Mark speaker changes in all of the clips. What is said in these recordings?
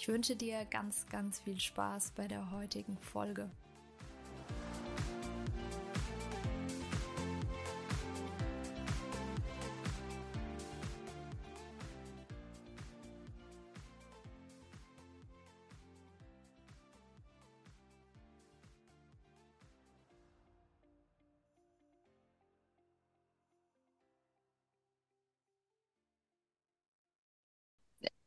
Speaker 1: Ich wünsche dir ganz, ganz viel Spaß bei der heutigen Folge.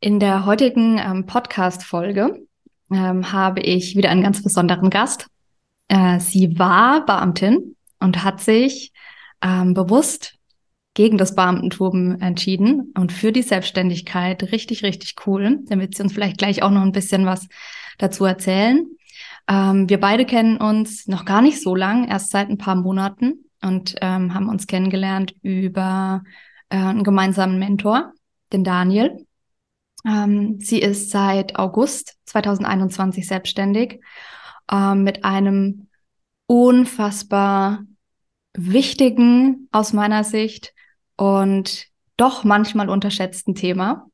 Speaker 1: In der heutigen ähm, Podcast-Folge ähm, habe ich wieder einen ganz besonderen Gast. Äh, sie war Beamtin und hat sich ähm, bewusst gegen das Beamtentum entschieden und für die Selbstständigkeit. Richtig, richtig cool. Dann wird sie uns vielleicht gleich auch noch ein bisschen was dazu erzählen. Ähm, wir beide kennen uns noch gar nicht so lang, erst seit ein paar Monaten und ähm, haben uns kennengelernt über äh, einen gemeinsamen Mentor, den Daniel. Ähm, sie ist seit August 2021 selbstständig ähm, mit einem unfassbar wichtigen, aus meiner Sicht, und doch manchmal unterschätzten Thema.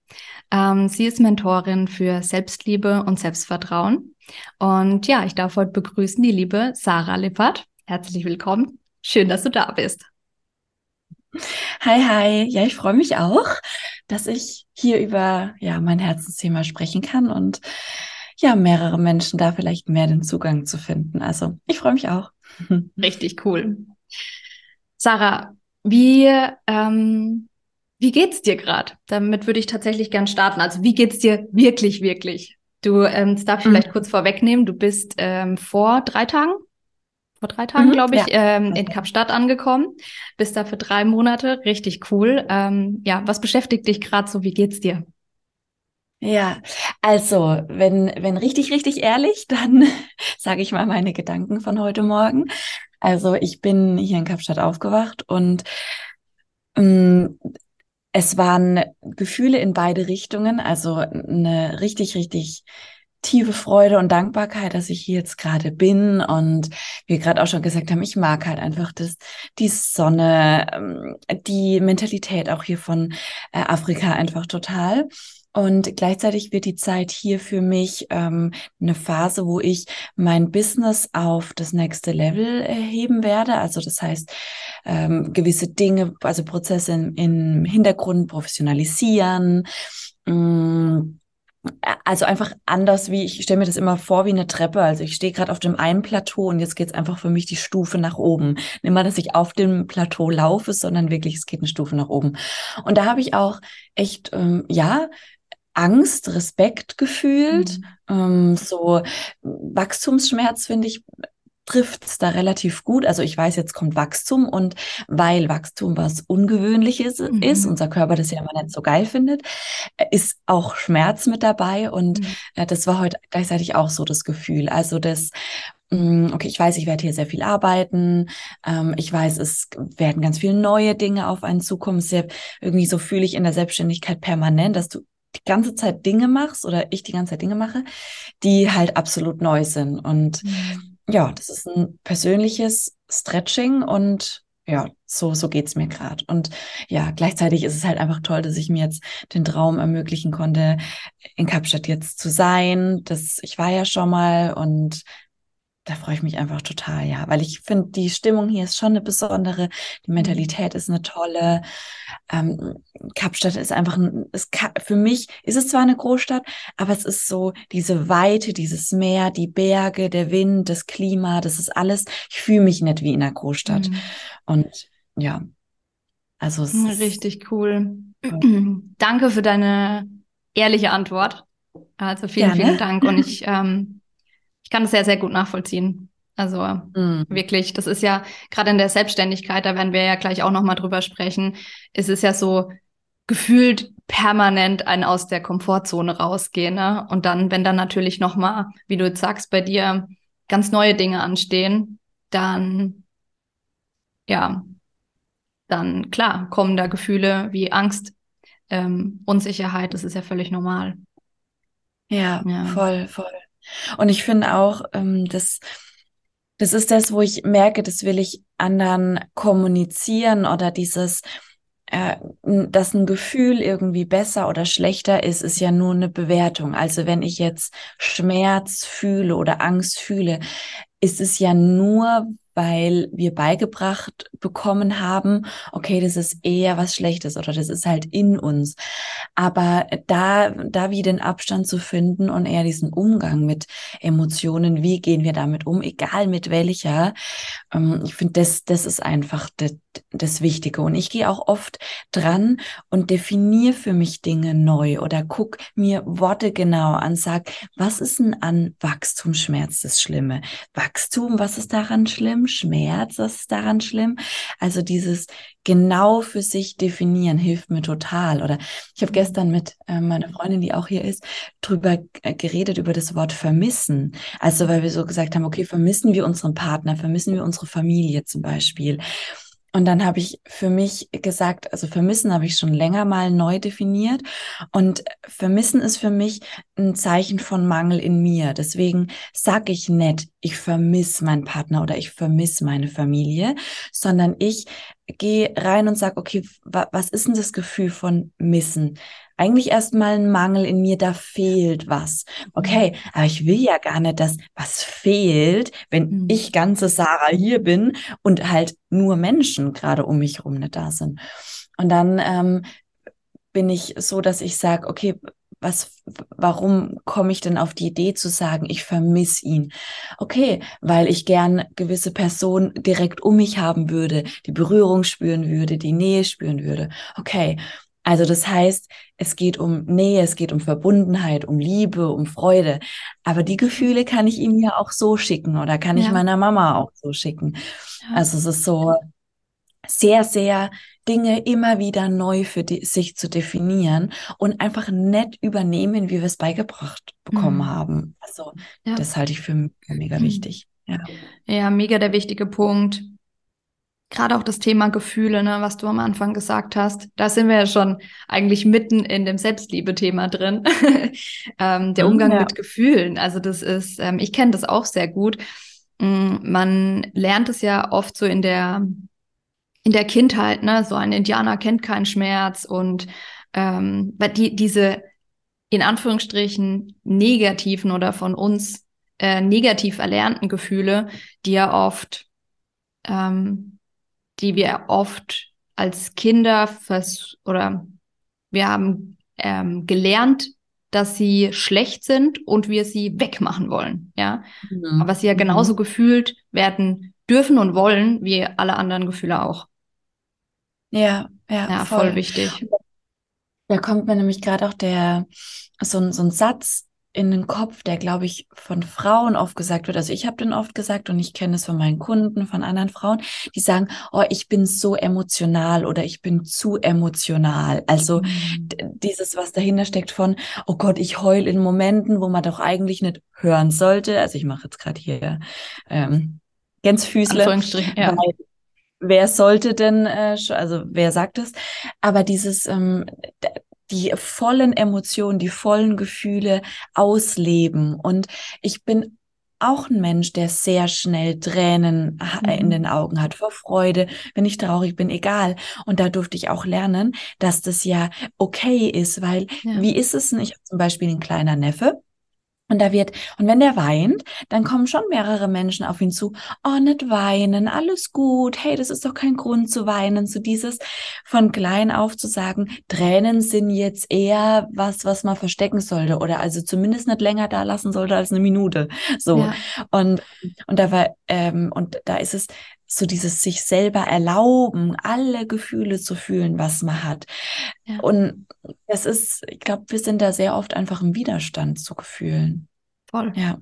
Speaker 1: Ähm, sie ist Mentorin für Selbstliebe und Selbstvertrauen. Und ja, ich darf heute begrüßen die liebe Sarah Lippert. Herzlich willkommen. Schön, dass du da bist.
Speaker 2: Hi, hi. Ja, ich freue mich auch, dass ich hier über ja mein Herzensthema sprechen kann und ja mehrere Menschen da vielleicht mehr den Zugang zu finden. Also ich freue mich auch.
Speaker 1: Richtig cool. Sarah, wie ähm, wie geht's dir gerade? Damit würde ich tatsächlich gern starten. Also wie geht's dir wirklich, wirklich? Du, ähm, das darf ich mhm. vielleicht kurz vorwegnehmen. Du bist ähm, vor drei Tagen vor drei Tagen, mhm, glaube ich, ja. ähm, in Kapstadt angekommen. Bist da für drei Monate. Richtig cool. Ähm, ja, was beschäftigt dich gerade so? Wie geht's dir?
Speaker 2: Ja, also wenn, wenn richtig, richtig ehrlich, dann sage ich mal meine Gedanken von heute Morgen. Also ich bin hier in Kapstadt aufgewacht und ähm, es waren Gefühle in beide Richtungen, also eine richtig, richtig tiefe Freude und Dankbarkeit, dass ich hier jetzt gerade bin und wir gerade auch schon gesagt haben, ich mag halt einfach das, die Sonne, ähm, die Mentalität auch hier von äh, Afrika einfach total. Und gleichzeitig wird die Zeit hier für mich ähm, eine Phase, wo ich mein Business auf das nächste Level erheben werde. Also das heißt, ähm, gewisse Dinge, also Prozesse im, Hintergrund professionalisieren. Mh, mm, also einfach anders, wie ich stelle mir das immer vor wie eine Treppe. Also ich stehe gerade auf dem einen Plateau und jetzt geht's einfach für mich die Stufe nach oben. Nicht mal, dass ich auf dem Plateau laufe, sondern wirklich, es geht eine Stufe nach oben. Und da habe ich auch echt, ähm, ja, Angst, Respekt gefühlt. Mhm. Ähm, so Wachstumsschmerz finde ich trifft es da relativ gut. Also ich weiß, jetzt kommt Wachstum und weil Wachstum was Ungewöhnliches mhm. ist, unser Körper das ja immer nicht so geil findet, äh, ist auch Schmerz mit dabei und mhm. äh, das war heute gleichzeitig auch so das Gefühl. Also das mm, Okay, ich weiß, ich werde hier sehr viel arbeiten. Ähm, ich weiß, es werden ganz viele neue Dinge auf einen zukommen. Irgendwie so fühle ich in der Selbstständigkeit permanent, dass du die ganze Zeit Dinge machst oder ich die ganze Zeit Dinge mache, die halt absolut neu sind. Und mhm ja, das ist ein persönliches Stretching und ja, so, so geht's mir gerade. Und ja, gleichzeitig ist es halt einfach toll, dass ich mir jetzt den Traum ermöglichen konnte, in Kapstadt jetzt zu sein. Das, ich war ja schon mal und da freue ich mich einfach total, ja, weil ich finde, die Stimmung hier ist schon eine besondere, die mhm. Mentalität ist eine tolle. Ähm, Kapstadt ist einfach ein, ist, für mich ist es zwar eine Großstadt, aber es ist so diese Weite, dieses Meer, die Berge, der Wind, das Klima, das ist alles, ich fühle mich nicht wie in einer Großstadt. Mhm. Und ja, also es
Speaker 1: richtig cool. Danke für deine ehrliche Antwort. Also vielen, Gerne. vielen Dank. Und ich ähm, ich kann das sehr, sehr gut nachvollziehen. Also mhm. wirklich, das ist ja gerade in der Selbstständigkeit, da werden wir ja gleich auch nochmal drüber sprechen, ist es ja so gefühlt permanent ein aus der Komfortzone rausgehen. Ne? Und dann, wenn dann natürlich nochmal, wie du jetzt sagst, bei dir ganz neue Dinge anstehen, dann, ja, dann klar, kommen da Gefühle wie Angst, ähm, Unsicherheit, das ist ja völlig normal.
Speaker 2: Ja, ja. voll, voll. Und ich finde auch, ähm, das, das ist das, wo ich merke, das will ich anderen kommunizieren oder dieses, äh, dass ein Gefühl irgendwie besser oder schlechter ist, ist ja nur eine Bewertung. Also wenn ich jetzt Schmerz fühle oder Angst fühle, ist es ja nur, weil wir beigebracht bekommen haben, okay, das ist eher was Schlechtes oder das ist halt in uns. Aber da, da wie den Abstand zu finden und eher diesen Umgang mit Emotionen, wie gehen wir damit um, egal mit welcher, ähm, ich finde, das, das ist einfach das, das Wichtige. Und ich gehe auch oft dran und definiere für mich Dinge neu oder guck mir Worte genau an, sag, was ist denn an Wachstumsschmerz das Schlimme? Wachstum, was ist daran schlimm? Schmerz, was ist daran schlimm? Also dieses genau für sich definieren hilft mir total. Oder ich habe gestern mit äh, meiner Freundin, die auch hier ist, drüber äh, geredet über das Wort vermissen. Also weil wir so gesagt haben, okay, vermissen wir unseren Partner, vermissen wir unsere Familie zum Beispiel. Und dann habe ich für mich gesagt, also vermissen habe ich schon länger mal neu definiert. Und vermissen ist für mich ein Zeichen von Mangel in mir. Deswegen sage ich nicht, ich vermisse meinen Partner oder ich vermisse meine Familie, sondern ich gehe rein und sage, okay, wa was ist denn das Gefühl von Missen? Eigentlich erstmal ein Mangel in mir, da fehlt was. Okay, mhm. aber ich will ja gar nicht, dass was fehlt, wenn mhm. ich ganze Sarah hier bin und halt nur Menschen gerade um mich rum nicht da sind. Und dann ähm, bin ich so, dass ich sage, okay, was, warum komme ich denn auf die Idee zu sagen, ich vermisse ihn? Okay, weil ich gern gewisse Personen direkt um mich haben würde, die Berührung spüren würde, die Nähe spüren würde. Okay, also das heißt, es geht um Nähe, es geht um Verbundenheit, um Liebe, um Freude. Aber die Gefühle kann ich ihm ja auch so schicken oder kann ja. ich meiner Mama auch so schicken. Also es ist so sehr, sehr Dinge immer wieder neu für die, sich zu definieren und einfach nett übernehmen, wie wir es beigebracht bekommen mhm. haben. Also ja. das halte ich für mega mhm. wichtig. Ja.
Speaker 1: ja, mega der wichtige Punkt gerade auch das Thema Gefühle, ne, was du am Anfang gesagt hast, da sind wir ja schon eigentlich mitten in dem Selbstliebe-Thema drin. ähm, der mhm, Umgang ja. mit Gefühlen. Also das ist, ähm, ich kenne das auch sehr gut. Ähm, man lernt es ja oft so in der in der Kindheit, ne, so ein Indianer kennt keinen Schmerz und ähm, die, diese in Anführungsstrichen negativen oder von uns äh, negativ erlernten Gefühle, die ja oft ähm, die wir oft als Kinder vers oder wir haben ähm, gelernt, dass sie schlecht sind und wir sie wegmachen wollen, ja. Mhm. Aber sie ja genauso mhm. gefühlt werden dürfen und wollen wie alle anderen Gefühle auch.
Speaker 2: Ja, ja, ja voll. voll wichtig. Da kommt mir nämlich gerade auch der so, so ein Satz in den Kopf, der, glaube ich, von Frauen oft gesagt wird. Also ich habe den oft gesagt und ich kenne es von meinen Kunden, von anderen Frauen, die sagen, oh, ich bin so emotional oder ich bin zu emotional. Also mhm. dieses, was dahinter steckt von, oh Gott, ich heul in Momenten, wo man doch eigentlich nicht hören sollte. Also ich mache jetzt gerade hier ähm, Gänsefüßle. Ja. Weil, wer sollte denn, äh, also wer sagt es? Aber dieses, ähm, die vollen Emotionen, die vollen Gefühle ausleben. Und ich bin auch ein Mensch, der sehr schnell Tränen mhm. in den Augen hat vor Freude, wenn ich traurig bin, egal. Und da durfte ich auch lernen, dass das ja okay ist, weil ja. wie ist es denn? Ich habe zum Beispiel einen kleiner Neffe, und da wird, und wenn der weint, dann kommen schon mehrere Menschen auf ihn zu. Oh, nicht weinen, alles gut. Hey, das ist doch kein Grund zu weinen. So dieses von klein auf zu sagen, Tränen sind jetzt eher was, was man verstecken sollte oder also zumindest nicht länger da lassen sollte als eine Minute. So. Ja. Und, und da war, ähm, und da ist es, so dieses sich selber erlauben, alle Gefühle zu fühlen, was man hat. Ja. Und das ist, ich glaube, wir sind da sehr oft einfach im Widerstand zu Gefühlen.
Speaker 1: Voll. Ja.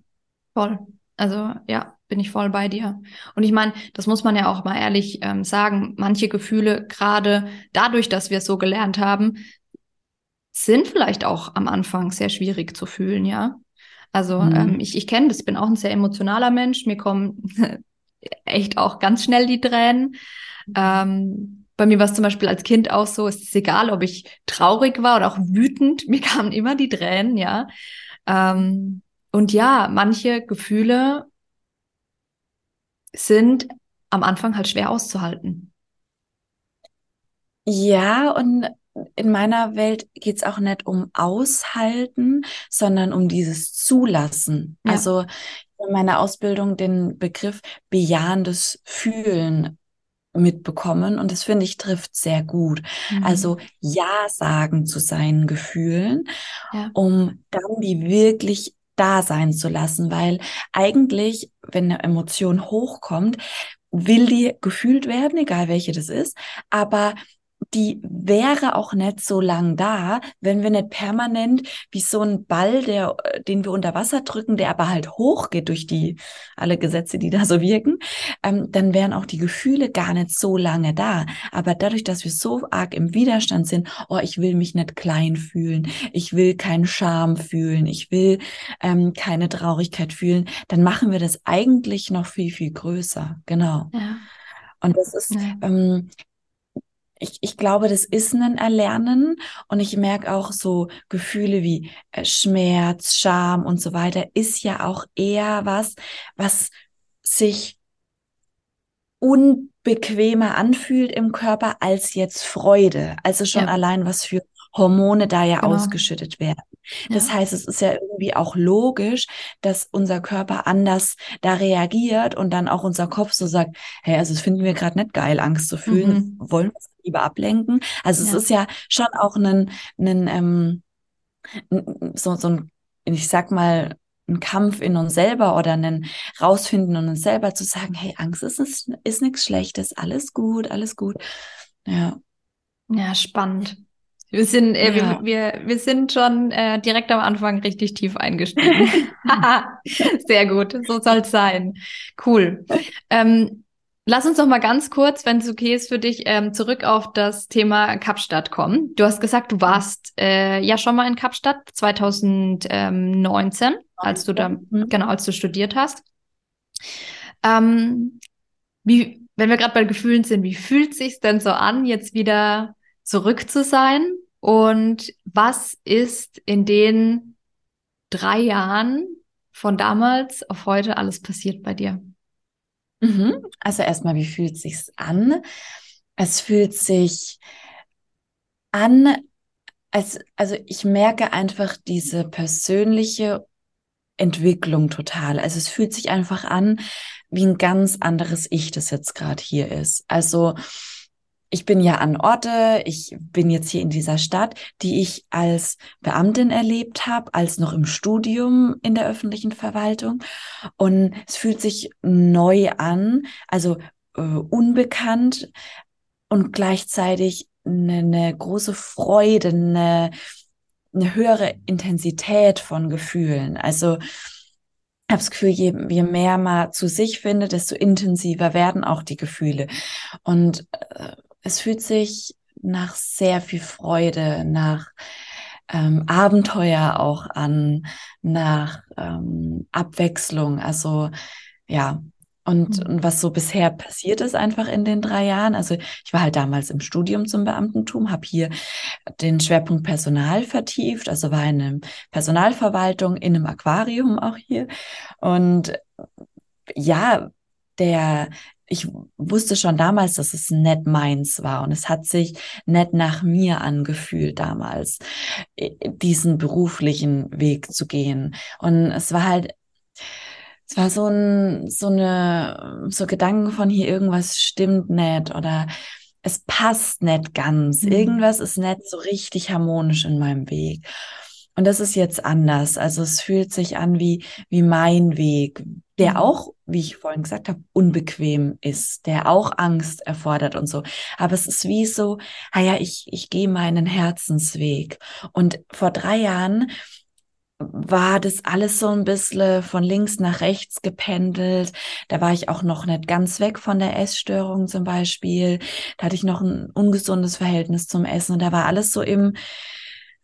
Speaker 1: Voll. Also ja, bin ich voll bei dir. Und ich meine, das muss man ja auch mal ehrlich ähm, sagen, manche Gefühle, gerade dadurch, dass wir es so gelernt haben, sind vielleicht auch am Anfang sehr schwierig zu fühlen, ja. Also mhm. ähm, ich, ich kenne das, bin auch ein sehr emotionaler Mensch. Mir kommen echt auch ganz schnell die Tränen. Ähm, bei mir war es zum Beispiel als Kind auch so, es ist egal, ob ich traurig war oder auch wütend, mir kamen immer die Tränen, ja. Ähm, und ja, manche Gefühle sind am Anfang halt schwer auszuhalten.
Speaker 2: Ja, und in meiner Welt geht es auch nicht um Aushalten, sondern um dieses Zulassen. Ja. Also in meiner Ausbildung den Begriff bejahendes Fühlen mitbekommen und das finde ich trifft sehr gut. Mhm. Also Ja sagen zu seinen Gefühlen, ja. um dann die wirklich da sein zu lassen, weil eigentlich, wenn eine Emotion hochkommt, will die gefühlt werden, egal welche das ist, aber die wäre auch nicht so lang da, wenn wir nicht permanent wie so ein Ball, der, den wir unter Wasser drücken, der aber halt hochgeht durch die alle Gesetze, die da so wirken, ähm, dann wären auch die Gefühle gar nicht so lange da. Aber dadurch, dass wir so arg im Widerstand sind, oh, ich will mich nicht klein fühlen, ich will keinen Scham fühlen, ich will ähm, keine Traurigkeit fühlen, dann machen wir das eigentlich noch viel, viel größer. Genau. Ja. Und das ist, ja. ähm, ich, ich glaube, das ist ein Erlernen und ich merke auch so Gefühle wie äh, Schmerz, Scham und so weiter ist ja auch eher was, was sich unbequemer anfühlt im Körper als jetzt Freude. Also schon ja. allein was für Hormone da ja genau. ausgeschüttet werden. Das ja. heißt, es ist ja irgendwie auch logisch, dass unser Körper anders da reagiert und dann auch unser Kopf so sagt, hey, also das finden wir gerade nicht geil, Angst zu fühlen, mhm. wollen wir lieber ablenken. Also ja. es ist ja schon auch ein, ein ähm, so, so ein, ich sag mal, ein Kampf in uns selber oder ein Rausfinden in uns selber zu sagen, hey, Angst ist, ist, ist nichts Schlechtes, alles gut, alles gut. Ja.
Speaker 1: Ja, spannend. Wir sind, äh, ja. wir, wir, wir sind schon äh, direkt am Anfang richtig tief eingestiegen. Sehr gut, so soll es sein. Cool. Ähm, lass uns noch mal ganz kurz, wenn es okay ist für dich, ähm, zurück auf das Thema Kapstadt kommen. Du hast gesagt, du warst äh, ja schon mal in Kapstadt 2019, als du da, mhm. genau, als du studiert hast. Ähm, wie, wenn wir gerade bei Gefühlen sind, wie fühlt sich denn so an, jetzt wieder zurück zu sein? Und was ist in den drei Jahren von damals auf heute alles passiert bei dir?
Speaker 2: Mhm. Also erstmal, wie fühlt es sich an? Es fühlt sich an, als, also ich merke einfach diese persönliche Entwicklung total. Also es fühlt sich einfach an, wie ein ganz anderes Ich, das jetzt gerade hier ist. Also ich bin ja an Orte, ich bin jetzt hier in dieser Stadt, die ich als Beamtin erlebt habe, als noch im Studium in der öffentlichen Verwaltung. Und es fühlt sich neu an, also äh, unbekannt und gleichzeitig eine, eine große Freude, eine, eine höhere Intensität von Gefühlen. Also ich habe das Gefühl, je, je mehr man zu sich findet, desto intensiver werden auch die Gefühle. Und äh, es fühlt sich nach sehr viel Freude, nach ähm, Abenteuer auch an, nach ähm, Abwechslung. Also ja, und, mhm. und was so bisher passiert ist einfach in den drei Jahren. Also ich war halt damals im Studium zum Beamtentum, habe hier den Schwerpunkt Personal vertieft, also war in einer Personalverwaltung, in einem Aquarium auch hier. Und ja, der ich wusste schon damals, dass es nicht meins war und es hat sich nicht nach mir angefühlt damals, diesen beruflichen Weg zu gehen. Und es war halt, es war so ein, so eine, so Gedanken von hier irgendwas stimmt nicht oder es passt nicht ganz. Mhm. Irgendwas ist nicht so richtig harmonisch in meinem Weg. Und das ist jetzt anders. Also es fühlt sich an wie, wie mein Weg, der mhm. auch, wie ich vorhin gesagt habe, unbequem ist, der auch Angst erfordert und so. Aber es ist wie so, ah ja, ich, ich gehe meinen Herzensweg. Und vor drei Jahren war das alles so ein bisschen von links nach rechts gependelt. Da war ich auch noch nicht ganz weg von der Essstörung zum Beispiel. Da hatte ich noch ein ungesundes Verhältnis zum Essen und da war alles so im,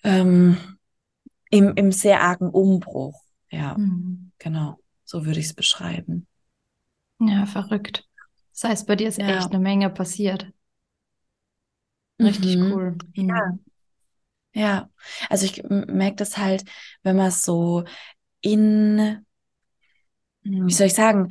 Speaker 2: ähm, im, im sehr argen Umbruch. Ja, mhm. genau. So würde ich es beschreiben.
Speaker 1: Ja, verrückt. Das heißt, bei dir ist ja. echt eine Menge passiert. Richtig mhm. cool.
Speaker 2: Ja. Mhm. Ja, also ich merke das halt, wenn man so in, wie soll ich sagen,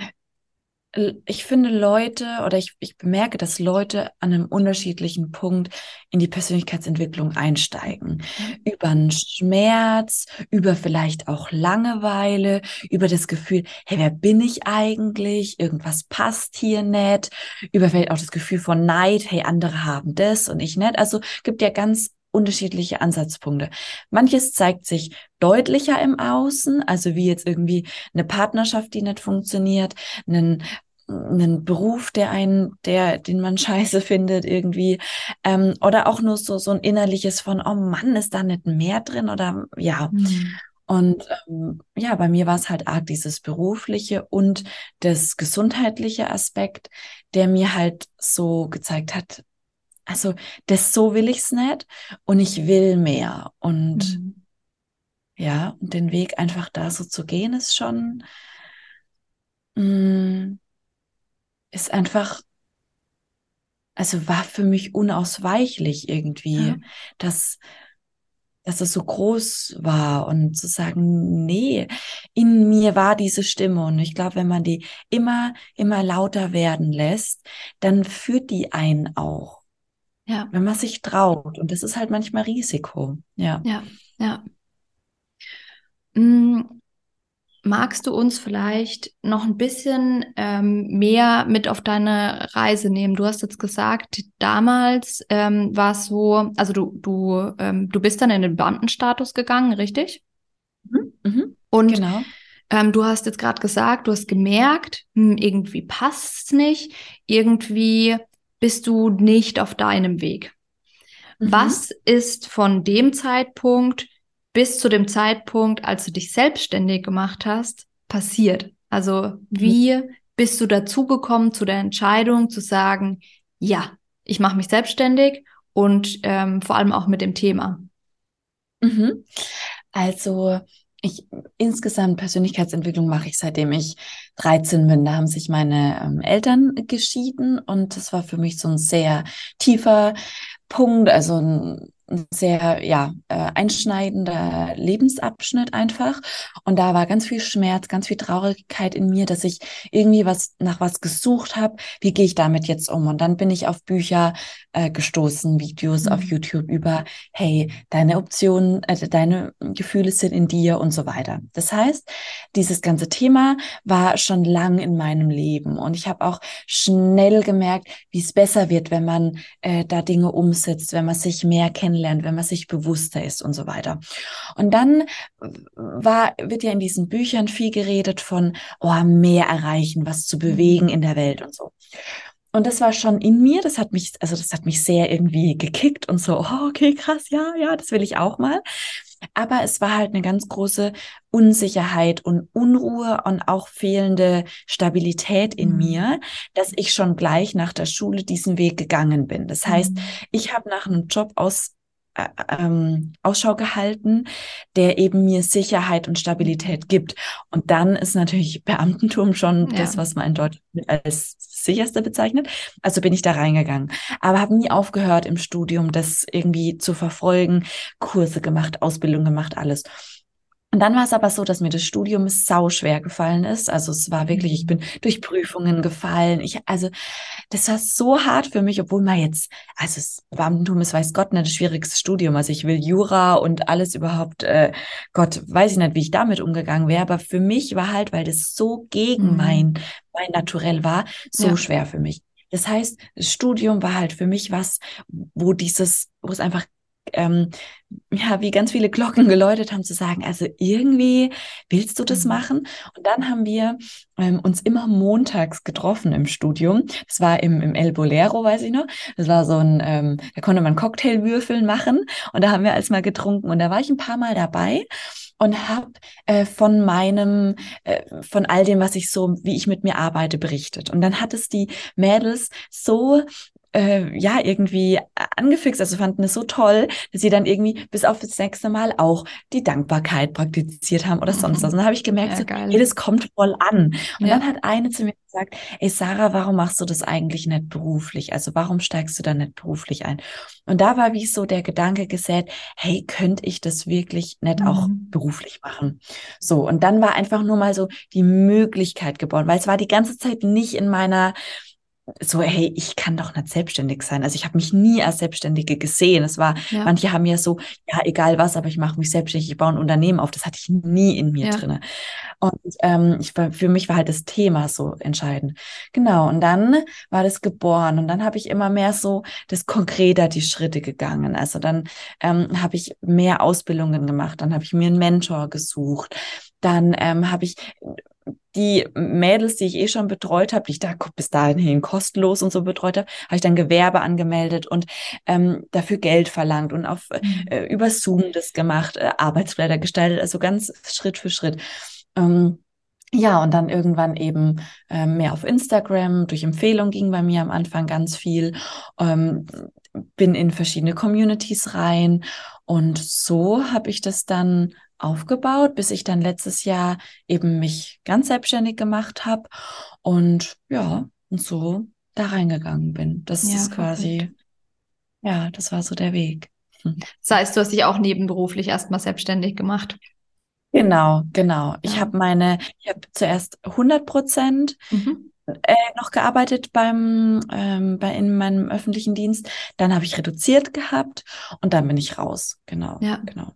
Speaker 2: ich finde Leute oder ich, ich bemerke, dass Leute an einem unterschiedlichen Punkt in die Persönlichkeitsentwicklung einsteigen. Mhm. Über einen Schmerz, über vielleicht auch Langeweile, über das Gefühl, hey, wer bin ich eigentlich? Irgendwas passt hier nicht. Über vielleicht auch das Gefühl von Neid, hey, andere haben das und ich nicht. Also gibt ja ganz unterschiedliche Ansatzpunkte. Manches zeigt sich deutlicher im Außen, also wie jetzt irgendwie eine Partnerschaft, die nicht funktioniert, einen einen Beruf, der einen, der, den man scheiße findet irgendwie, ähm, oder auch nur so, so ein innerliches von, oh Mann, ist da nicht mehr drin oder ja. Mhm. Und ähm, ja, bei mir war es halt arg dieses berufliche und das gesundheitliche Aspekt, der mir halt so gezeigt hat, also das so will ich's nicht und ich will mehr. Und mhm. ja, und den Weg einfach da so zu gehen, ist schon, mh, mm, ist einfach, also war für mich unausweichlich irgendwie, ja. dass, dass es so groß war und zu sagen, nee, in mir war diese Stimme und ich glaube, wenn man die immer, immer lauter werden lässt, dann führt die einen auch. Ja. Wenn man sich traut. Und das ist halt manchmal Risiko. Ja.
Speaker 1: Ja, ja. Mm, magst du uns vielleicht noch ein bisschen ähm, mehr mit auf deine Reise nehmen? Du hast jetzt gesagt, damals ähm, war es so, also du, du, ähm, du bist dann in den Beamtenstatus gegangen, richtig? Mhm. Mhm. Und genau. Ähm, du hast jetzt gerade gesagt, du hast gemerkt, hm, irgendwie passt es nicht, irgendwie bist du nicht auf deinem Weg. Mhm. Was ist von dem Zeitpunkt bis zu dem Zeitpunkt, als du dich selbstständig gemacht hast, passiert? Also wie mhm. bist du dazu gekommen zu der Entscheidung zu sagen, ja, ich mache mich selbstständig und ähm, vor allem auch mit dem Thema?
Speaker 2: Mhm. Also ich insgesamt Persönlichkeitsentwicklung mache ich seitdem ich 13 bin. Da haben sich meine ähm, Eltern geschieden und das war für mich so ein sehr tiefer Punkt, also ein ein sehr ja äh, einschneidender Lebensabschnitt einfach und da war ganz viel Schmerz, ganz viel Traurigkeit in mir, dass ich irgendwie was nach was gesucht habe. Wie gehe ich damit jetzt um? Und dann bin ich auf Bücher äh, gestoßen, Videos mhm. auf YouTube über hey deine Optionen, äh, deine Gefühle sind in dir und so weiter. Das heißt, dieses ganze Thema war schon lang in meinem Leben und ich habe auch schnell gemerkt, wie es besser wird, wenn man äh, da Dinge umsetzt, wenn man sich mehr kennenlernt kennenlernt, wenn man sich bewusster ist und so weiter. Und dann war, wird ja in diesen Büchern viel geredet von, oh, mehr erreichen, was zu bewegen in der Welt und so. Und das war schon in mir, das hat mich, also das hat mich sehr irgendwie gekickt und so, oh, okay, krass, ja, ja, das will ich auch mal. Aber es war halt eine ganz große Unsicherheit und Unruhe und auch fehlende Stabilität in mhm. mir, dass ich schon gleich nach der Schule diesen Weg gegangen bin. Das heißt, mhm. ich habe nach einem Job aus ähm, Ausschau gehalten, der eben mir Sicherheit und Stabilität gibt. Und dann ist natürlich Beamtentum schon ja. das, was man in Deutschland als sicherste bezeichnet. Also bin ich da reingegangen. Aber habe nie aufgehört im Studium, das irgendwie zu verfolgen, Kurse gemacht, Ausbildung gemacht, alles. Und dann war es aber so, dass mir das Studium sau schwer gefallen ist. Also es war wirklich, ich bin mhm. durch Prüfungen gefallen. Ich, also das war so hart für mich, obwohl man jetzt, also das Beamtentum ist, weiß Gott, nicht das schwierigste Studium. Also ich will Jura und alles überhaupt, äh, Gott, weiß ich nicht, wie ich damit umgegangen wäre. Aber für mich war halt, weil das so gegen mhm. mein, mein Naturell war, so ja. schwer für mich. Das heißt, das Studium war halt für mich was, wo dieses, wo es einfach ähm, ja, wie ganz viele Glocken geläutet haben, zu sagen, also irgendwie willst du das mhm. machen? Und dann haben wir ähm, uns immer montags getroffen im Studium. Das war im, im El Bolero, weiß ich noch. Das war so ein, ähm, da konnte man Cocktailwürfeln machen und da haben wir alles mal getrunken und da war ich ein paar Mal dabei und habe äh, von meinem, äh, von all dem, was ich so, wie ich mit mir arbeite, berichtet. Und dann hat es die Mädels so äh, ja irgendwie angefixt, also fanden es so toll, dass sie dann irgendwie bis auf das nächste Mal auch die Dankbarkeit praktiziert haben oder sonst was. Und dann habe ich gemerkt, ja, so, hey, das kommt voll an. Und ja. dann hat eine zu mir gesagt, ey Sarah, warum machst du das eigentlich nicht beruflich? Also warum steigst du da nicht beruflich ein? Und da war wie so der Gedanke gesät, hey, könnte ich das wirklich nicht mhm. auch beruflich machen? So, und dann war einfach nur mal so die Möglichkeit geboren, weil es war die ganze Zeit nicht in meiner so, hey, ich kann doch nicht selbstständig sein. Also ich habe mich nie als Selbstständige gesehen. Es war, ja. manche haben ja so, ja, egal was, aber ich mache mich selbstständig, ich baue ein Unternehmen auf. Das hatte ich nie in mir ja. drinne. Und ähm, ich war, für mich war halt das Thema so entscheidend. Genau. Und dann war das geboren und dann habe ich immer mehr so das konkreter die Schritte gegangen. Also dann ähm, habe ich mehr Ausbildungen gemacht. Dann habe ich mir einen Mentor gesucht. Dann ähm, habe ich die Mädels, die ich eh schon betreut habe, die ich da bis dahin kostenlos und so betreut habe, habe ich dann Gewerbe angemeldet und ähm, dafür Geld verlangt und auf mhm. äh, über Zoom das gemacht, äh, Arbeitsblätter gestaltet, also ganz Schritt für Schritt. Ähm, ja, und dann irgendwann eben ähm, mehr auf Instagram. Durch Empfehlung ging bei mir am Anfang ganz viel. Ähm, bin in verschiedene Communities rein. Und so habe ich das dann aufgebaut, bis ich dann letztes Jahr eben mich ganz selbstständig gemacht habe und ja, und so da reingegangen bin. Das ja, ist quasi, perfekt. ja, das war so der Weg.
Speaker 1: Hm. Das heißt, du hast dich auch nebenberuflich erstmal selbstständig gemacht.
Speaker 2: Genau, genau. Ich habe meine, ich habe zuerst 100 Prozent mhm. äh, noch gearbeitet beim, ähm, bei in meinem öffentlichen Dienst. Dann habe ich reduziert gehabt und dann bin ich raus. Genau,
Speaker 1: ja.
Speaker 2: genau.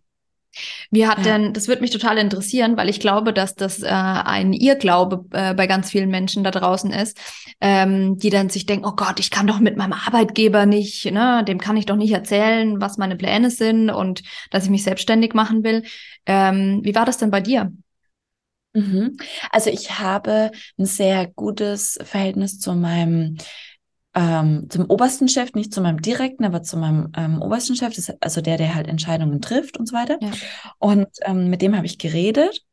Speaker 1: Wie hat ja. denn, das würde mich total interessieren, weil ich glaube, dass das äh, ein Irrglaube äh, bei ganz vielen Menschen da draußen ist, ähm, die dann sich denken, oh Gott, ich kann doch mit meinem Arbeitgeber nicht, ne, dem kann ich doch nicht erzählen, was meine Pläne sind und dass ich mich selbstständig machen will. Ähm, wie war das denn bei dir?
Speaker 2: Mhm. Also ich habe ein sehr gutes Verhältnis zu meinem ähm, zum obersten Chef, nicht zu meinem direkten, aber zu meinem ähm, obersten Chef, also der, der halt Entscheidungen trifft und so weiter. Ja. Und ähm, mit dem habe ich geredet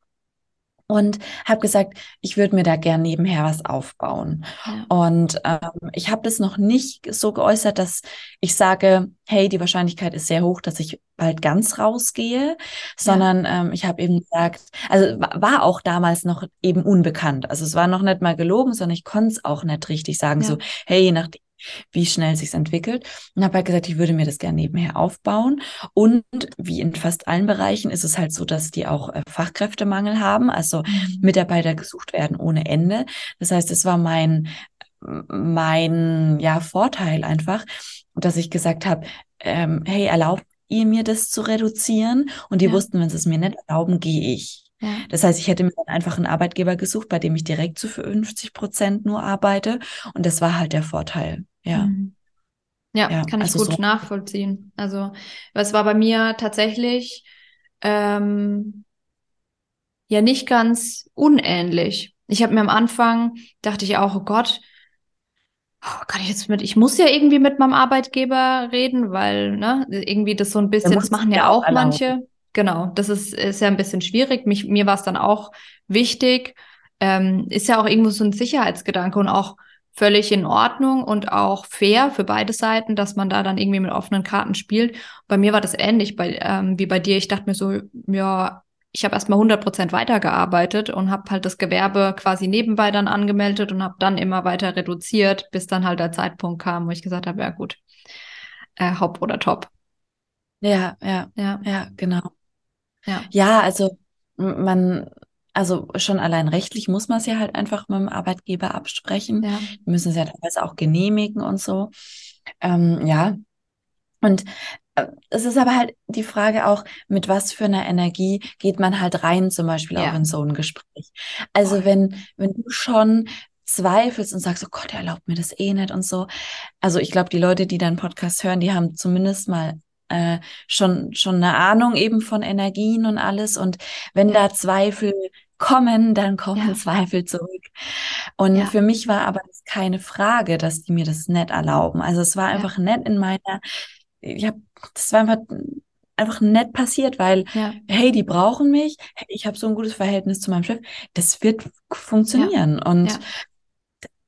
Speaker 2: und habe gesagt, ich würde mir da gern nebenher was aufbauen. Ja. Und ähm, ich habe das noch nicht so geäußert, dass ich sage, hey, die Wahrscheinlichkeit ist sehr hoch, dass ich bald ganz rausgehe, sondern ja. ähm, ich habe eben gesagt, also war auch damals noch eben unbekannt. Also es war noch nicht mal gelogen, sondern ich konnte es auch nicht richtig sagen, ja. so, hey, je nachdem, wie schnell sich's entwickelt. Und habe halt gesagt, ich würde mir das gerne nebenher aufbauen. Und wie in fast allen Bereichen ist es halt so, dass die auch äh, Fachkräftemangel haben, also mhm. Mitarbeiter gesucht werden ohne Ende. Das heißt, es war mein mein ja Vorteil einfach, dass ich gesagt habe, ähm, hey, erlaubt ihr mir das zu reduzieren? Und die ja. wussten, wenn sie es mir nicht erlauben, gehe ich. Ja. Das heißt, ich hätte mir dann einfach einen Arbeitgeber gesucht, bei dem ich direkt zu 50 Prozent nur arbeite. Und das war halt der Vorteil. Ja.
Speaker 1: Mhm. Ja, ja, kann ich also gut so. nachvollziehen. Also, es war bei mir tatsächlich ähm, ja nicht ganz unähnlich. Ich habe mir am Anfang, dachte ich auch, oh Gott, oh, kann ich jetzt mit, ich muss ja irgendwie mit meinem Arbeitgeber reden, weil, ne, irgendwie das so ein bisschen, das machen ja auch manche. Genau, das ist, ist ja ein bisschen schwierig. Mich, mir war es dann auch wichtig. Ähm, ist ja auch irgendwo so ein Sicherheitsgedanke und auch völlig in Ordnung und auch fair für beide Seiten, dass man da dann irgendwie mit offenen Karten spielt. Bei mir war das ähnlich bei, ähm, wie bei dir. Ich dachte mir so, ja, ich habe erstmal 100 Prozent weitergearbeitet und habe halt das Gewerbe quasi nebenbei dann angemeldet und habe dann immer weiter reduziert, bis dann halt der Zeitpunkt kam, wo ich gesagt habe, ja gut, äh, Haupt oder Top.
Speaker 2: Ja, ja, ja, ja, genau. Ja, ja also man, also schon allein rechtlich muss man es ja halt einfach mit dem Arbeitgeber absprechen. Ja. Die müssen es ja teilweise auch genehmigen und so. Ähm, ja. Und äh, es ist aber halt die Frage auch, mit was für einer Energie geht man halt rein, zum Beispiel ja. auch in so ein Gespräch. Also oh. wenn, wenn du schon zweifelst und sagst, oh Gott, er erlaubt mir das eh nicht und so. Also ich glaube, die Leute, die deinen Podcast hören, die haben zumindest mal äh, schon, schon eine Ahnung eben von Energien und alles. Und wenn ja. da Zweifel kommen, dann kommen ja. Zweifel zurück. Und ja. für mich war aber keine Frage, dass die mir das nicht erlauben. Also es war einfach ja. nett in meiner, ich habe, das war einfach einfach nett passiert, weil ja. hey, die brauchen mich, hey, ich habe so ein gutes Verhältnis zu meinem Chef, das wird funktionieren und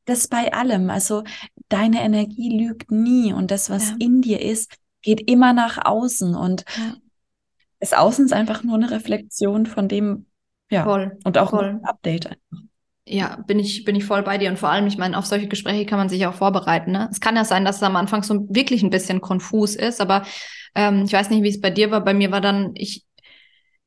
Speaker 2: das bei allem. Also deine Energie lügt nie und das, was
Speaker 1: Ja.
Speaker 2: in dir ist, geht immer nach außen und
Speaker 1: Ja.
Speaker 2: das Außen ist einfach nur eine Reflexion von dem, ja,
Speaker 1: Voll,
Speaker 2: und auch
Speaker 1: voll.
Speaker 2: ein Update. einfach.
Speaker 1: Ja, bin ich, bin ich voll bei dir. Und vor allem, ich meine, auf solche Gespräche kann man sich auch vorbereiten. Ne? Es kann ja sein, dass es am Anfang so wirklich ein bisschen konfus ist, aber ähm, ich weiß nicht, wie es bei dir war. Bei mir war dann, ich,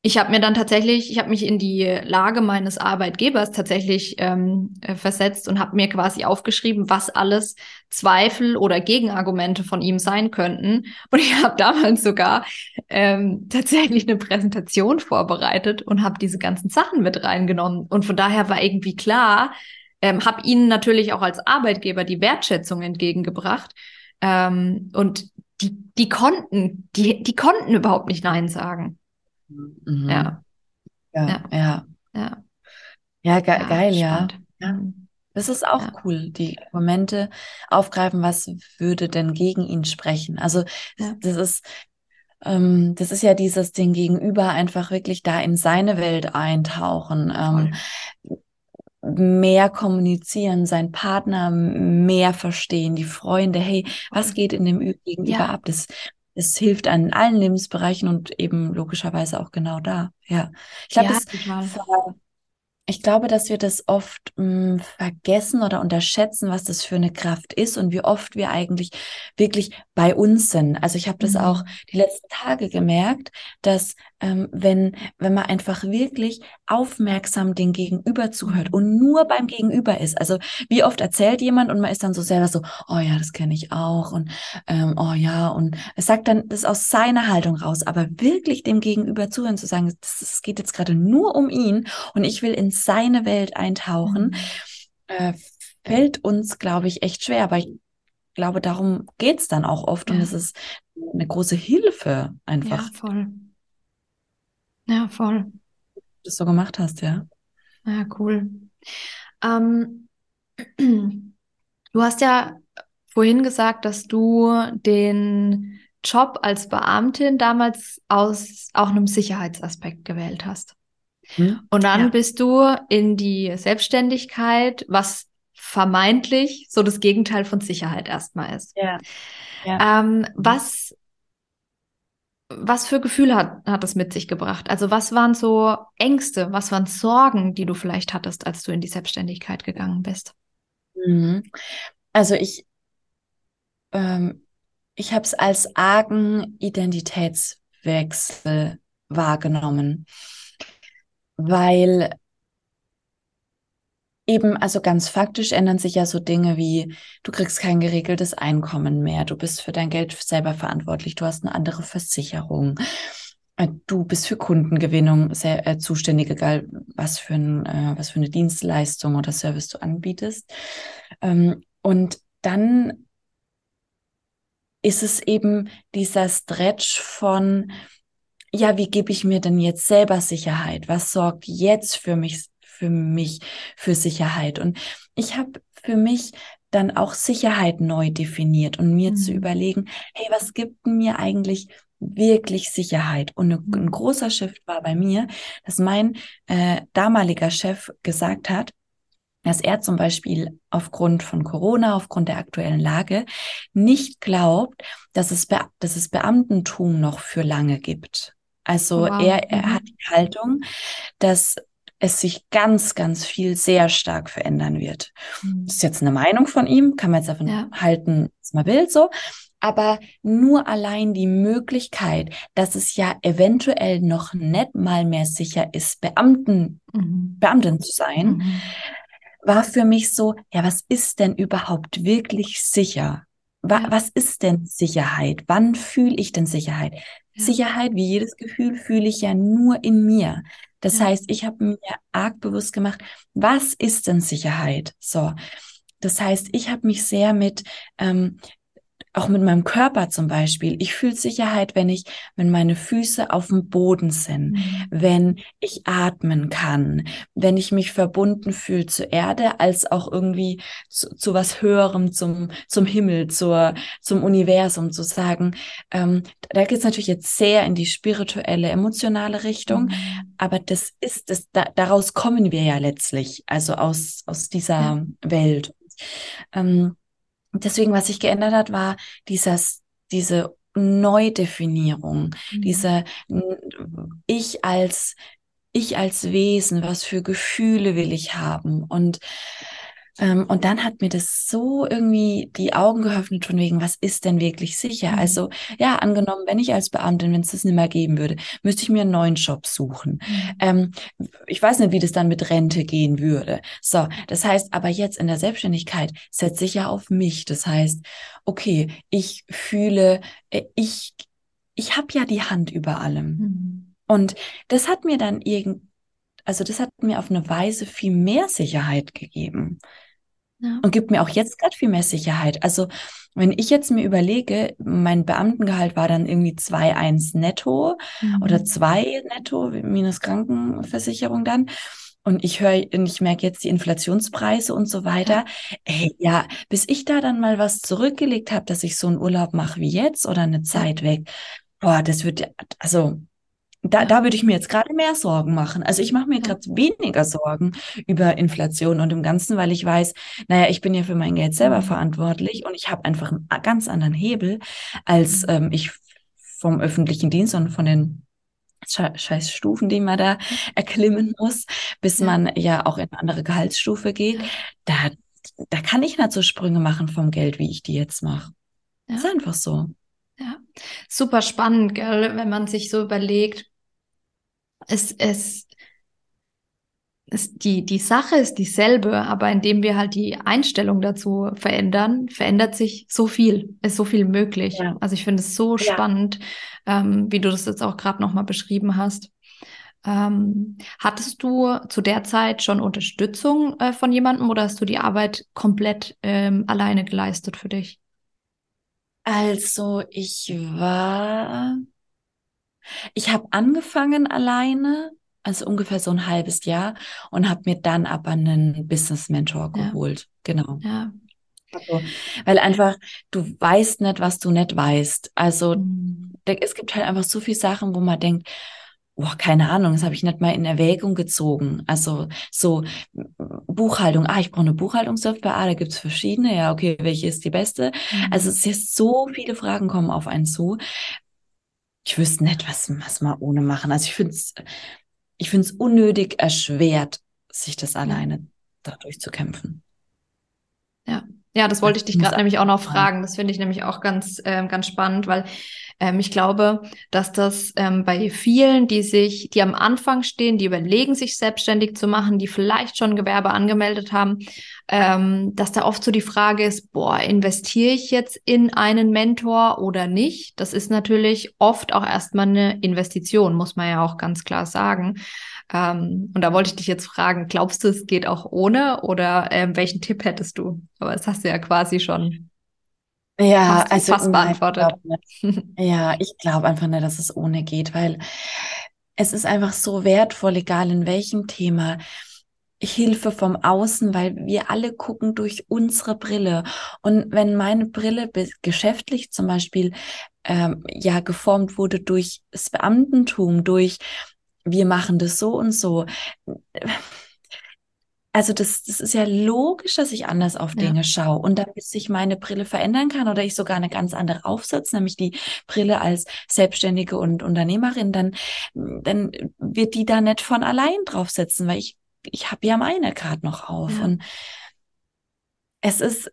Speaker 1: ich habe mir dann tatsächlich, ich habe mich in die Lage meines Arbeitgebers tatsächlich ähm, äh, versetzt und habe mir quasi aufgeschrieben, was alles Zweifel oder Gegenargumente von ihm sein könnten. Und ich habe damals sogar ähm, tatsächlich eine Präsentation vorbereitet und habe diese ganzen Sachen mit reingenommen. Und von daher war irgendwie klar, ähm, habe ihnen natürlich auch als Arbeitgeber die Wertschätzung entgegengebracht. Ähm, und die, die konnten, die, die konnten überhaupt nicht Nein sagen.
Speaker 2: Mhm.
Speaker 1: Ja,
Speaker 2: Ja,
Speaker 1: Ja.
Speaker 2: ja.
Speaker 1: ja.
Speaker 2: Ge geil, ja.
Speaker 1: spannend.
Speaker 2: Ja.
Speaker 1: Mhm.
Speaker 2: Das ist auch
Speaker 1: Ja.
Speaker 2: cool, die Argumente aufgreifen, was würde denn gegen ihn sprechen. Also
Speaker 1: Ja.
Speaker 2: das ist, ähm, das ist ja dieses Ding gegenüber einfach wirklich da in seine Welt eintauchen, ähm, mehr kommunizieren, sein Partner mehr verstehen, die Freunde, hey, was geht in dem Gegenüber
Speaker 1: Ja.
Speaker 2: ab? Das, das hilft an allen Lebensbereichen und eben logischerweise auch genau da. Ja, ich glaube,
Speaker 1: Ja,
Speaker 2: ich glaube, dass wir das oft mh, vergessen oder unterschätzen, was das für eine Kraft ist und wie oft wir eigentlich wirklich bei uns sind. Also ich habe das
Speaker 1: Mhm.
Speaker 2: auch die letzten Tage gemerkt, dass ähm, wenn, wenn man einfach wirklich aufmerksam den Gegenüber zuhört
Speaker 1: Mhm.
Speaker 2: und nur beim Gegenüber ist. Also wie oft erzählt jemand und man ist dann so selber so, oh ja, das kenne ich auch und ähm, oh ja, und es sagt dann das aus seiner Haltung raus, aber wirklich dem Gegenüber zuhören, zu sagen, es geht jetzt gerade nur um ihn und ich will in seine Welt eintauchen,
Speaker 1: Mhm.
Speaker 2: äh, fällt uns, glaube ich, echt schwer. Aber ich glaube, darum geht's dann auch oft und
Speaker 1: Ja.
Speaker 2: es ist eine große Hilfe, einfach,
Speaker 1: Ja, voll. Ja, voll.
Speaker 2: dass du das so gemacht hast, ja.
Speaker 1: Ja, cool. Ähm, du hast ja vorhin gesagt, dass du den Job als Beamtin damals aus auch einem Sicherheitsaspekt gewählt hast.
Speaker 2: Hm?
Speaker 1: Und dann
Speaker 2: Ja.
Speaker 1: bist du in die Selbstständigkeit, was vermeintlich so das Gegenteil von Sicherheit erstmal ist.
Speaker 2: Ja. Ja.
Speaker 1: Ähm, was, was für Gefühle hat, hat das mit sich gebracht? Also was waren so Ängste, was waren Sorgen, die du vielleicht hattest, als du in die Selbstständigkeit gegangen bist?
Speaker 2: Mhm. Also ich, ähm, ich habe es als argen Identitätswechsel wahrgenommen, weil eben, also ganz faktisch ändern sich ja so Dinge wie, du kriegst kein geregeltes Einkommen mehr, du bist für dein Geld selber verantwortlich, du hast eine andere Versicherung, äh, du bist für Kundengewinnung sehr, äh, zuständig, egal was für, ein, äh, was für eine Dienstleistung oder Service du anbietest. Ähm, und dann ist es eben dieser Stretch von, ja, wie gebe ich mir denn jetzt selber Sicherheit? Was sorgt jetzt für mich, für mich für Sicherheit? Und ich habe für mich dann auch Sicherheit neu definiert und mir zu
Speaker 1: Mhm.
Speaker 2: überlegen, hey, was gibt mir eigentlich wirklich Sicherheit? Und eine, ein
Speaker 1: Mhm.
Speaker 2: großer Shift war bei mir, dass mein äh, damaliger Chef gesagt hat, dass er zum Beispiel aufgrund von Corona, aufgrund der aktuellen Lage, nicht glaubt, dass es, Be dass es Beamtentum noch für lange gibt. Also
Speaker 1: wow.
Speaker 2: er, er
Speaker 1: Mhm.
Speaker 2: hat die Haltung, dass es sich ganz, ganz viel sehr stark verändern wird.
Speaker 1: Mhm.
Speaker 2: Das ist jetzt eine Meinung von ihm, kann man jetzt davon
Speaker 1: Ja.
Speaker 2: halten, was man will, so. Aber nur allein die Möglichkeit, dass es ja eventuell noch nicht mal mehr sicher ist, Beamten,
Speaker 1: Mhm.
Speaker 2: Beamtin zu sein,
Speaker 1: Mhm.
Speaker 2: war für mich so, ja, was ist denn überhaupt wirklich sicher? Wa
Speaker 1: Ja.
Speaker 2: Was ist denn Sicherheit? Wann fühle ich denn Sicherheit?
Speaker 1: Ja.
Speaker 2: Sicherheit, wie jedes Gefühl, fühle ich ja nur in mir. Das
Speaker 1: Ja.
Speaker 2: heißt, ich habe mir arg bewusst gemacht, was ist denn Sicherheit? So, das heißt, ich habe mich sehr mit ähm, auch mit meinem Körper zum Beispiel. Ich fühle Sicherheit, wenn ich, wenn meine Füße auf dem Boden sind,
Speaker 1: Mhm.
Speaker 2: wenn ich atmen kann, wenn ich mich verbunden fühle zur Erde, als auch irgendwie zu, zu was Höherem, zum, zum Himmel, zur, zum Universum zu sagen. Ähm, da geht es natürlich jetzt sehr in die spirituelle, emotionale Richtung,
Speaker 1: Mhm.
Speaker 2: aber das ist, das, da, daraus kommen wir ja letztlich, also aus, aus dieser
Speaker 1: Ja.
Speaker 2: Welt. Ähm, deswegen, was sich geändert hat, war dieses, diese Neudefinierung, mhm. diese ich als ich als Wesen, was für Gefühle will ich haben und und dann hat mir das so irgendwie die Augen geöffnet von wegen, was ist denn wirklich sicher? Mhm. Also ja, angenommen, wenn ich als Beamtin, wenn es das nicht mehr geben würde, müsste ich mir einen neuen Job suchen. Mhm. Ähm, ich weiß nicht, wie das dann mit Rente gehen würde. So, das heißt, aber jetzt in der Selbstständigkeit setze ich ja auf mich. Das heißt, okay, ich fühle, äh, ich, ich habe ja die Hand über allem. Mhm. Und das hat mir dann irgend, also das hat mir auf eine Weise viel mehr Sicherheit gegeben. Ja. Und gibt mir auch jetzt gerade viel mehr Sicherheit. Also, wenn ich jetzt mir überlege, mein Beamtengehalt war dann irgendwie 2,1 netto mhm. oder 2 netto minus Krankenversicherung dann. Und ich höre und ich merke jetzt die Inflationspreise und so weiter. Ja. Ey, ja, bis ich da dann mal was zurückgelegt habe, dass ich so einen Urlaub mache wie jetzt oder eine Zeit ja. weg. Boah, das wird, also da, da würde ich mir jetzt gerade mehr Sorgen machen. Also ich mache mir gerade weniger Sorgen über Inflation und im Ganzen, weil ich weiß, naja, ich bin ja für mein Geld selber mhm. verantwortlich und ich habe einfach einen ganz anderen Hebel, als mhm. ähm, ich vom öffentlichen Dienst und von den scheiß Stufen, die man da erklimmen muss, bis man ja auch in eine andere Gehaltsstufe geht. Da, da kann ich nicht so Sprünge machen vom Geld, wie ich die jetzt mache. Ja. Ist einfach so.
Speaker 1: Ja, super spannend, gell, wenn man sich so überlegt, es, es, es, die, die Sache ist dieselbe, aber indem wir halt die Einstellung dazu verändern, verändert sich so viel, ist so viel möglich. Ja. Also ich finde es so ja. spannend, ähm, wie du das jetzt auch gerade nochmal beschrieben hast. Ähm, hattest du zu der Zeit schon Unterstützung äh, von jemandem oder hast du die Arbeit komplett ähm, alleine geleistet für dich?
Speaker 2: Also ich war, ich habe angefangen alleine, also ungefähr so ein halbes Jahr und habe mir dann aber einen Business Mentor geholt. Ja. Genau. Ja. Also, weil einfach du weißt nicht, was du nicht weißt. Also mhm. es gibt halt einfach so viele Sachen, wo man denkt, boah, keine Ahnung, das habe ich nicht mal in Erwägung gezogen. Also so Buchhaltung, ah, ich brauche eine Buchhaltungssoftware, ah, da gibt's verschiedene, ja, okay, welche ist die beste? Mhm. Also es ist so viele Fragen kommen auf einen zu. Ich wüsste nicht, was, was mal ohne machen. Also ich finde es ich find's unnötig erschwert, sich das alleine dadurch zu kämpfen.
Speaker 1: Ja, ja, das wollte ich dich gerade nämlich auch noch fragen. Das finde ich nämlich auch ganz, äh, ganz spannend, weil ähm, ich glaube, dass das ähm, bei vielen, die sich, die am Anfang stehen, die überlegen, sich selbstständig zu machen, die vielleicht schon Gewerbe angemeldet haben, ähm, dass da oft so die Frage ist, boah, investiere ich jetzt in einen Mentor oder nicht? Das ist natürlich oft auch erstmal eine Investition, muss man ja auch ganz klar sagen. Ähm, und da wollte ich dich jetzt fragen, glaubst du, es geht auch ohne oder ähm, welchen Tipp hättest du? Aber das hast du ja quasi schon
Speaker 2: ja, fast, also fast beantwortet. Ich ja, ich glaube einfach nicht, dass es ohne geht, weil es ist einfach so wertvoll, egal in welchem Thema. Hilfe vom Außen, weil wir alle gucken durch unsere Brille. Und wenn meine Brille geschäftlich zum Beispiel ähm, ja geformt wurde durch das Beamtentum, durch wir machen das so und so. Also das, das ist ja logisch, dass ich anders auf Dinge ja. schaue und damit sich meine Brille verändern kann oder ich sogar eine ganz andere aufsetze, nämlich die Brille als Selbstständige und Unternehmerin, dann, dann wird die da nicht von allein draufsetzen, weil ich, ich habe ja meine gerade noch auf. Ja. Und es ist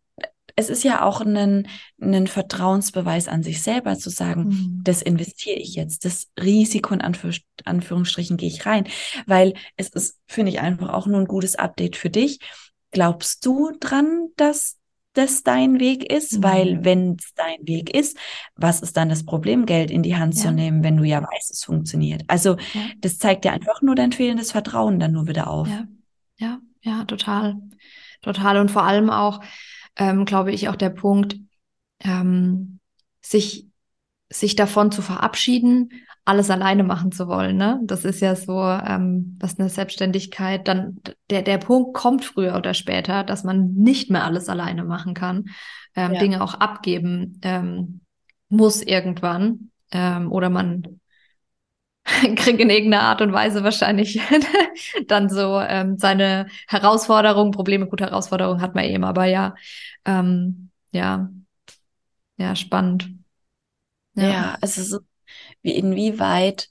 Speaker 2: es ist ja auch ein, ein Vertrauensbeweis an sich selber zu sagen, mhm. das investiere ich jetzt, das Risiko in Anführ Anführungsstrichen gehe ich rein, weil es ist, finde ich, einfach auch nur ein gutes Update für dich. Glaubst du dran, dass das dein Weg ist? Mhm. Weil wenn es dein Weg ist, was ist dann das Problem, Geld in die Hand ja. zu nehmen, wenn du ja weißt, es funktioniert? Also ja. das zeigt dir einfach nur dein fehlendes Vertrauen dann nur wieder auf.
Speaker 1: Ja, ja, ja total. Total. Und vor allem auch, ähm, glaube ich, auch der Punkt, ähm, sich, sich davon zu verabschieden, alles alleine machen zu wollen. Ne? Das ist ja so, ähm, was eine Selbstständigkeit dann, der, der Punkt kommt früher oder später, dass man nicht mehr alles alleine machen kann, ähm, ja. Dinge auch abgeben ähm, muss irgendwann. Ähm, oder man kriege in irgendeiner Art und Weise wahrscheinlich dann so ähm, seine Herausforderungen, Probleme, gute Herausforderungen hat man eben, aber ja, ähm, Ja. Ja, spannend.
Speaker 2: Ja, ja also so, wie inwieweit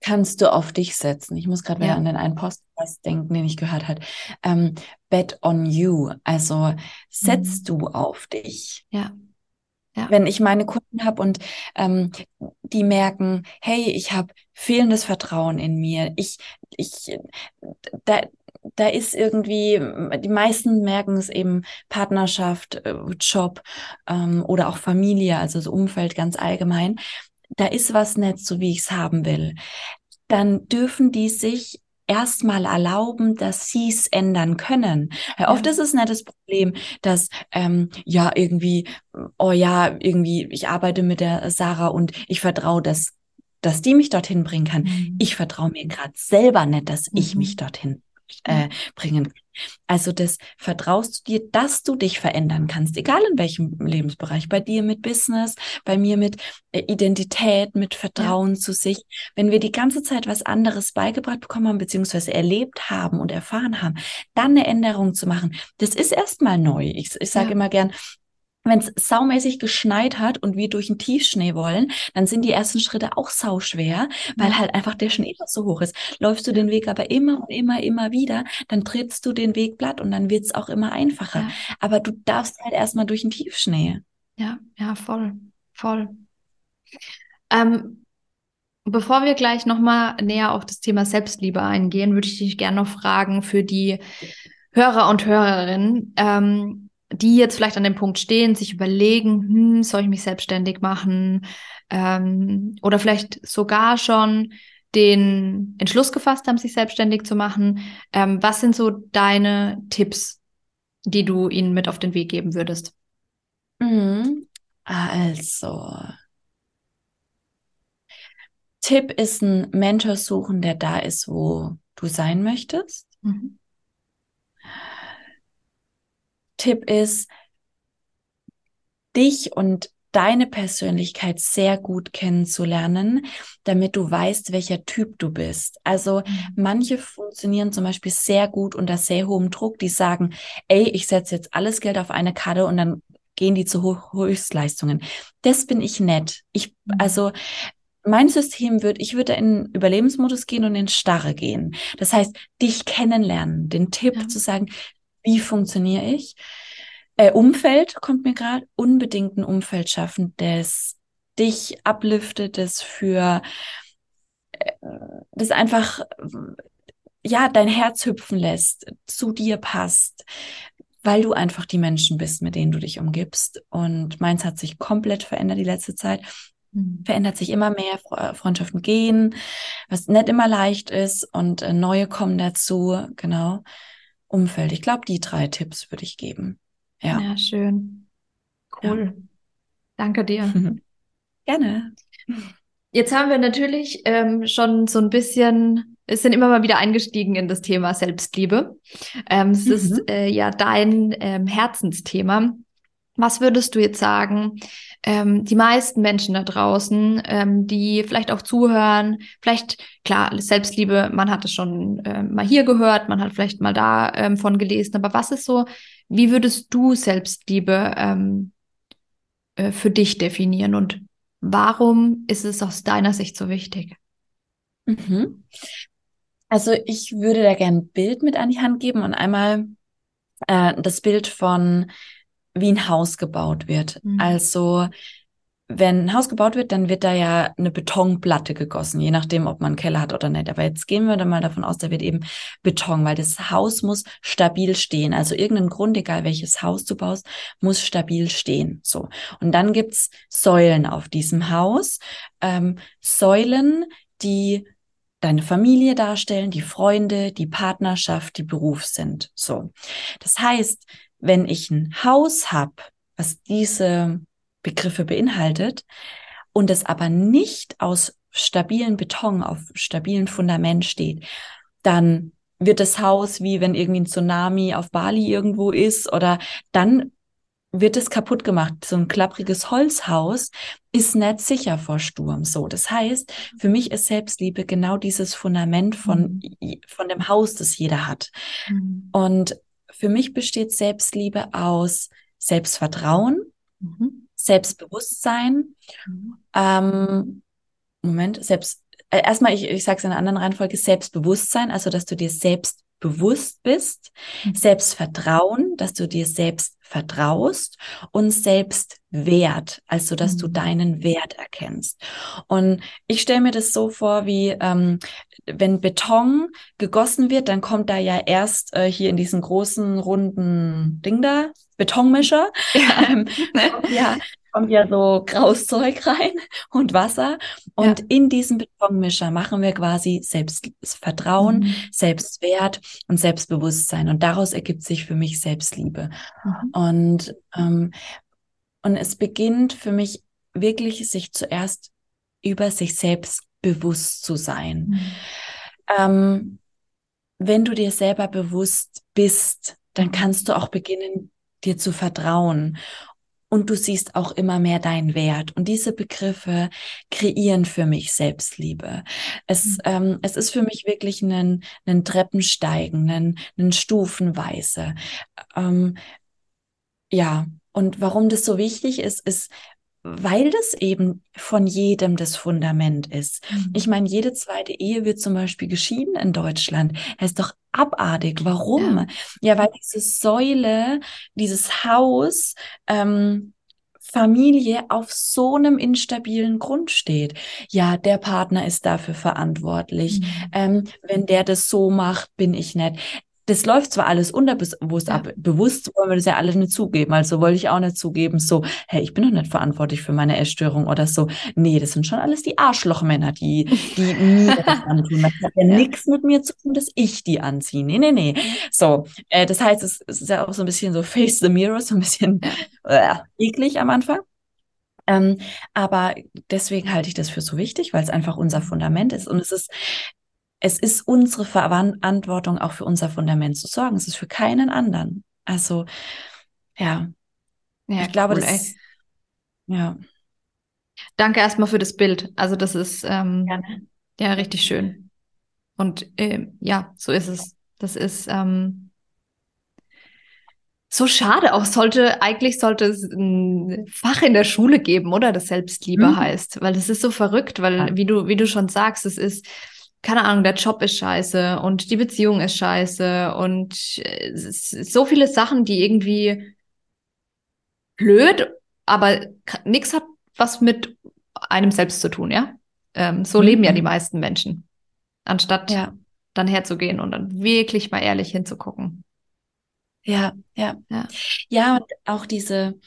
Speaker 2: kannst du auf dich setzen? Ich muss gerade wieder ja. an den einen Podcast denken, den ich gehört habe. Ähm, Bet on you. Also setzt mhm. du auf dich.
Speaker 1: Ja.
Speaker 2: Ja. Wenn ich meine Kunden habe und ähm, die merken, hey, ich habe fehlendes Vertrauen in mir, ich, ich, da, da ist irgendwie, die meisten merken es eben Partnerschaft, äh, Job ähm, oder auch Familie, also das Umfeld ganz allgemein. Da ist was nicht so, wie ich es haben will. Dann dürfen die sich erstmal erlauben, dass sie es ändern können. Ja, oft ist es nicht das Problem, dass ähm, ja irgendwie, oh ja, irgendwie, ich arbeite mit der Sarah und ich vertraue, dass dass die mich dorthin bringen kann. Mhm. Ich vertraue mir gerade selber nicht, dass mhm. ich mich dorthin äh, bringen. Also das vertraust du dir, dass du dich verändern kannst, egal in welchem Lebensbereich, bei dir mit Business, bei mir mit äh, Identität, mit Vertrauen ja. zu sich. Wenn wir die ganze Zeit was anderes beigebracht bekommen haben, beziehungsweise erlebt haben und erfahren haben, dann eine Änderung zu machen, das ist erstmal neu. Ich, ich sage ja. immer gern, wenn es saumäßig geschneit hat und wir durch den Tiefschnee wollen, dann sind die ersten Schritte auch sauschwer, weil halt einfach der Schnee so hoch ist. Läufst du den Weg aber immer und immer, immer wieder, dann trittst du den Weg platt und dann wird es auch immer einfacher. Ja. Aber du darfst halt erstmal durch den Tiefschnee.
Speaker 1: Ja, ja, voll, voll. Ähm, bevor wir gleich nochmal näher auf das Thema Selbstliebe eingehen, würde ich dich gerne noch fragen für die Hörer und Hörerinnen. Ähm, die jetzt vielleicht an dem Punkt stehen, sich überlegen, hm, soll ich mich selbstständig machen? Ähm, oder vielleicht sogar schon den Entschluss gefasst haben, sich selbstständig zu machen. Ähm, was sind so deine Tipps, die du ihnen mit auf den Weg geben würdest?
Speaker 2: Mhm. Also, Tipp ist ein Mentor suchen, der da ist, wo du sein möchtest. Mhm. Tipp ist, dich und deine Persönlichkeit sehr gut kennenzulernen, damit du weißt, welcher Typ du bist. Also mhm. manche funktionieren zum Beispiel sehr gut unter sehr hohem Druck, die sagen, ey, ich setze jetzt alles Geld auf eine Karte und dann gehen die zu Ho Höchstleistungen. Das bin ich nett. Ich, mhm. also mein System wird, ich würde in Überlebensmodus gehen und in Starre gehen. Das heißt, dich kennenlernen, den Tipp ja. zu sagen, wie funktioniere ich? Äh, Umfeld kommt mir gerade, unbedingt ein Umfeld schaffen, das dich abliftet, das für äh, das einfach ja dein Herz hüpfen lässt, zu dir passt, weil du einfach die Menschen bist, mit denen du dich umgibst. Und meins hat sich komplett verändert die letzte Zeit. Mhm. Verändert sich immer mehr, Freundschaften gehen, was nicht immer leicht ist und äh, neue kommen dazu, genau. Umfeld. Ich glaube, die drei Tipps würde ich geben. Ja.
Speaker 1: Ja, schön. Cool. Ja. Danke dir.
Speaker 2: Gerne.
Speaker 1: Jetzt haben wir natürlich ähm, schon so ein bisschen, es sind immer mal wieder eingestiegen in das Thema Selbstliebe. Ähm, es mhm. ist äh, ja dein ähm, Herzensthema. Was würdest du jetzt sagen? Ähm, die meisten Menschen da draußen, ähm, die vielleicht auch zuhören, vielleicht, klar, Selbstliebe, man hat es schon äh, mal hier gehört, man hat vielleicht mal da ähm, von gelesen, aber was ist so, wie würdest du Selbstliebe ähm, äh, für dich definieren und warum ist es aus deiner Sicht so wichtig?
Speaker 2: Mhm. Also ich würde da gerne ein Bild mit an die Hand geben und einmal äh, das Bild von wie ein Haus gebaut wird. Mhm. Also wenn ein Haus gebaut wird, dann wird da ja eine Betonplatte gegossen, je nachdem, ob man einen Keller hat oder nicht. Aber jetzt gehen wir dann mal davon aus, da wird eben Beton, weil das Haus muss stabil stehen. Also irgendein Grund, egal welches Haus du baust, muss stabil stehen. So. Und dann gibt's Säulen auf diesem Haus. Ähm, Säulen, die deine Familie darstellen, die Freunde, die Partnerschaft, die Beruf sind. So. Das heißt, wenn ich ein Haus habe, was diese Begriffe beinhaltet, und es aber nicht aus stabilen Beton auf stabilen Fundament steht, dann wird das Haus wie wenn irgendwie ein Tsunami auf Bali irgendwo ist oder dann wird es kaputt gemacht. So ein klappriges Holzhaus ist nicht sicher vor Sturm. So, das heißt, für mich ist Selbstliebe genau dieses Fundament von, mhm. von dem Haus, das jeder hat. Mhm. Und für mich besteht Selbstliebe aus Selbstvertrauen, mhm. Selbstbewusstsein, mhm. ähm, Moment, selbst, äh, erstmal, ich, ich sage es in einer anderen Reihenfolge, Selbstbewusstsein, also dass du dir selbst bewusst bist, mhm. Selbstvertrauen, dass du dir selbst vertraust und Selbstwert, also dass mhm. du deinen Wert erkennst. Und ich stelle mir das so vor, wie ähm, wenn Beton gegossen wird, dann kommt da ja erst äh, hier in diesen großen runden Ding da, Betonmischer. Ja. Ähm, ja, kommt ja so graues Zeug rein und Wasser. Und ja. in diesem Betonmischer machen wir quasi Selbstvertrauen, mhm. Selbstwert und Selbstbewusstsein. Und daraus ergibt sich für mich Selbstliebe. Mhm. Und, ähm, und es beginnt für mich wirklich, sich zuerst über sich selbst bewusst zu sein. Mhm. Ähm, wenn du dir selber bewusst bist, dann kannst du auch beginnen, dir zu vertrauen und du siehst auch immer mehr deinen Wert. Und diese Begriffe kreieren für mich Selbstliebe. Es, mhm. ähm, es ist für mich wirklich ein, ein Treppensteigen, ein, ein Stufenweise. Ähm, ja, und warum das so wichtig ist, ist, weil das eben von jedem das Fundament ist. Mhm. Ich meine, jede zweite Ehe wird zum Beispiel geschieden in Deutschland. Es ist doch abartig. Warum? Ja, ja weil diese Säule, dieses Haus, ähm, Familie auf so einem instabilen Grund steht. Ja, der Partner ist dafür verantwortlich. Mhm. Ähm, wenn der das so macht, bin ich nicht das läuft zwar alles unterbewusst ja. ab, bewusst wollen wir das ja alle nicht zugeben. Also wollte ich auch nicht zugeben, so, hey, ich bin doch nicht verantwortlich für meine Essstörung oder so. Nee, das sind schon alles die Arschlochmänner, die, die mir das antun. Das hat ja, ja. nichts mit mir zu tun, dass ich die anziehe. Nee, nee, nee. So, äh, das heißt, es, es, ist ja auch so ein bisschen so Face the Mirror, so ein bisschen äh, eklig am Anfang. Ähm, aber deswegen halte ich das für so wichtig, weil es einfach unser Fundament ist. Und es ist es ist unsere Verantwortung, auch für unser Fundament zu sorgen. Es ist für keinen anderen. Also, ja. Ja, ich glaube, cool, das ist, ja.
Speaker 1: Danke erstmal für das Bild. Also, das ist ähm, ja richtig schön. Und äh, ja, so ist es. Das ist ähm, so schade. Auch sollte, eigentlich sollte es ein Fach in der Schule geben, oder? Das Selbstliebe mhm. heißt. Weil das ist so verrückt, weil, ja. wie du, wie du schon sagst, es ist keine Ahnung, der Job ist scheiße und die Beziehung ist scheiße und so viele Sachen, die irgendwie blöd, aber nichts hat was mit einem selbst zu tun, ja? Ähm, so mhm. leben ja die meisten Menschen. Anstatt ja. dann herzugehen und dann wirklich mal ehrlich hinzugucken.
Speaker 2: Ja, ja. Ja, ja und auch diese,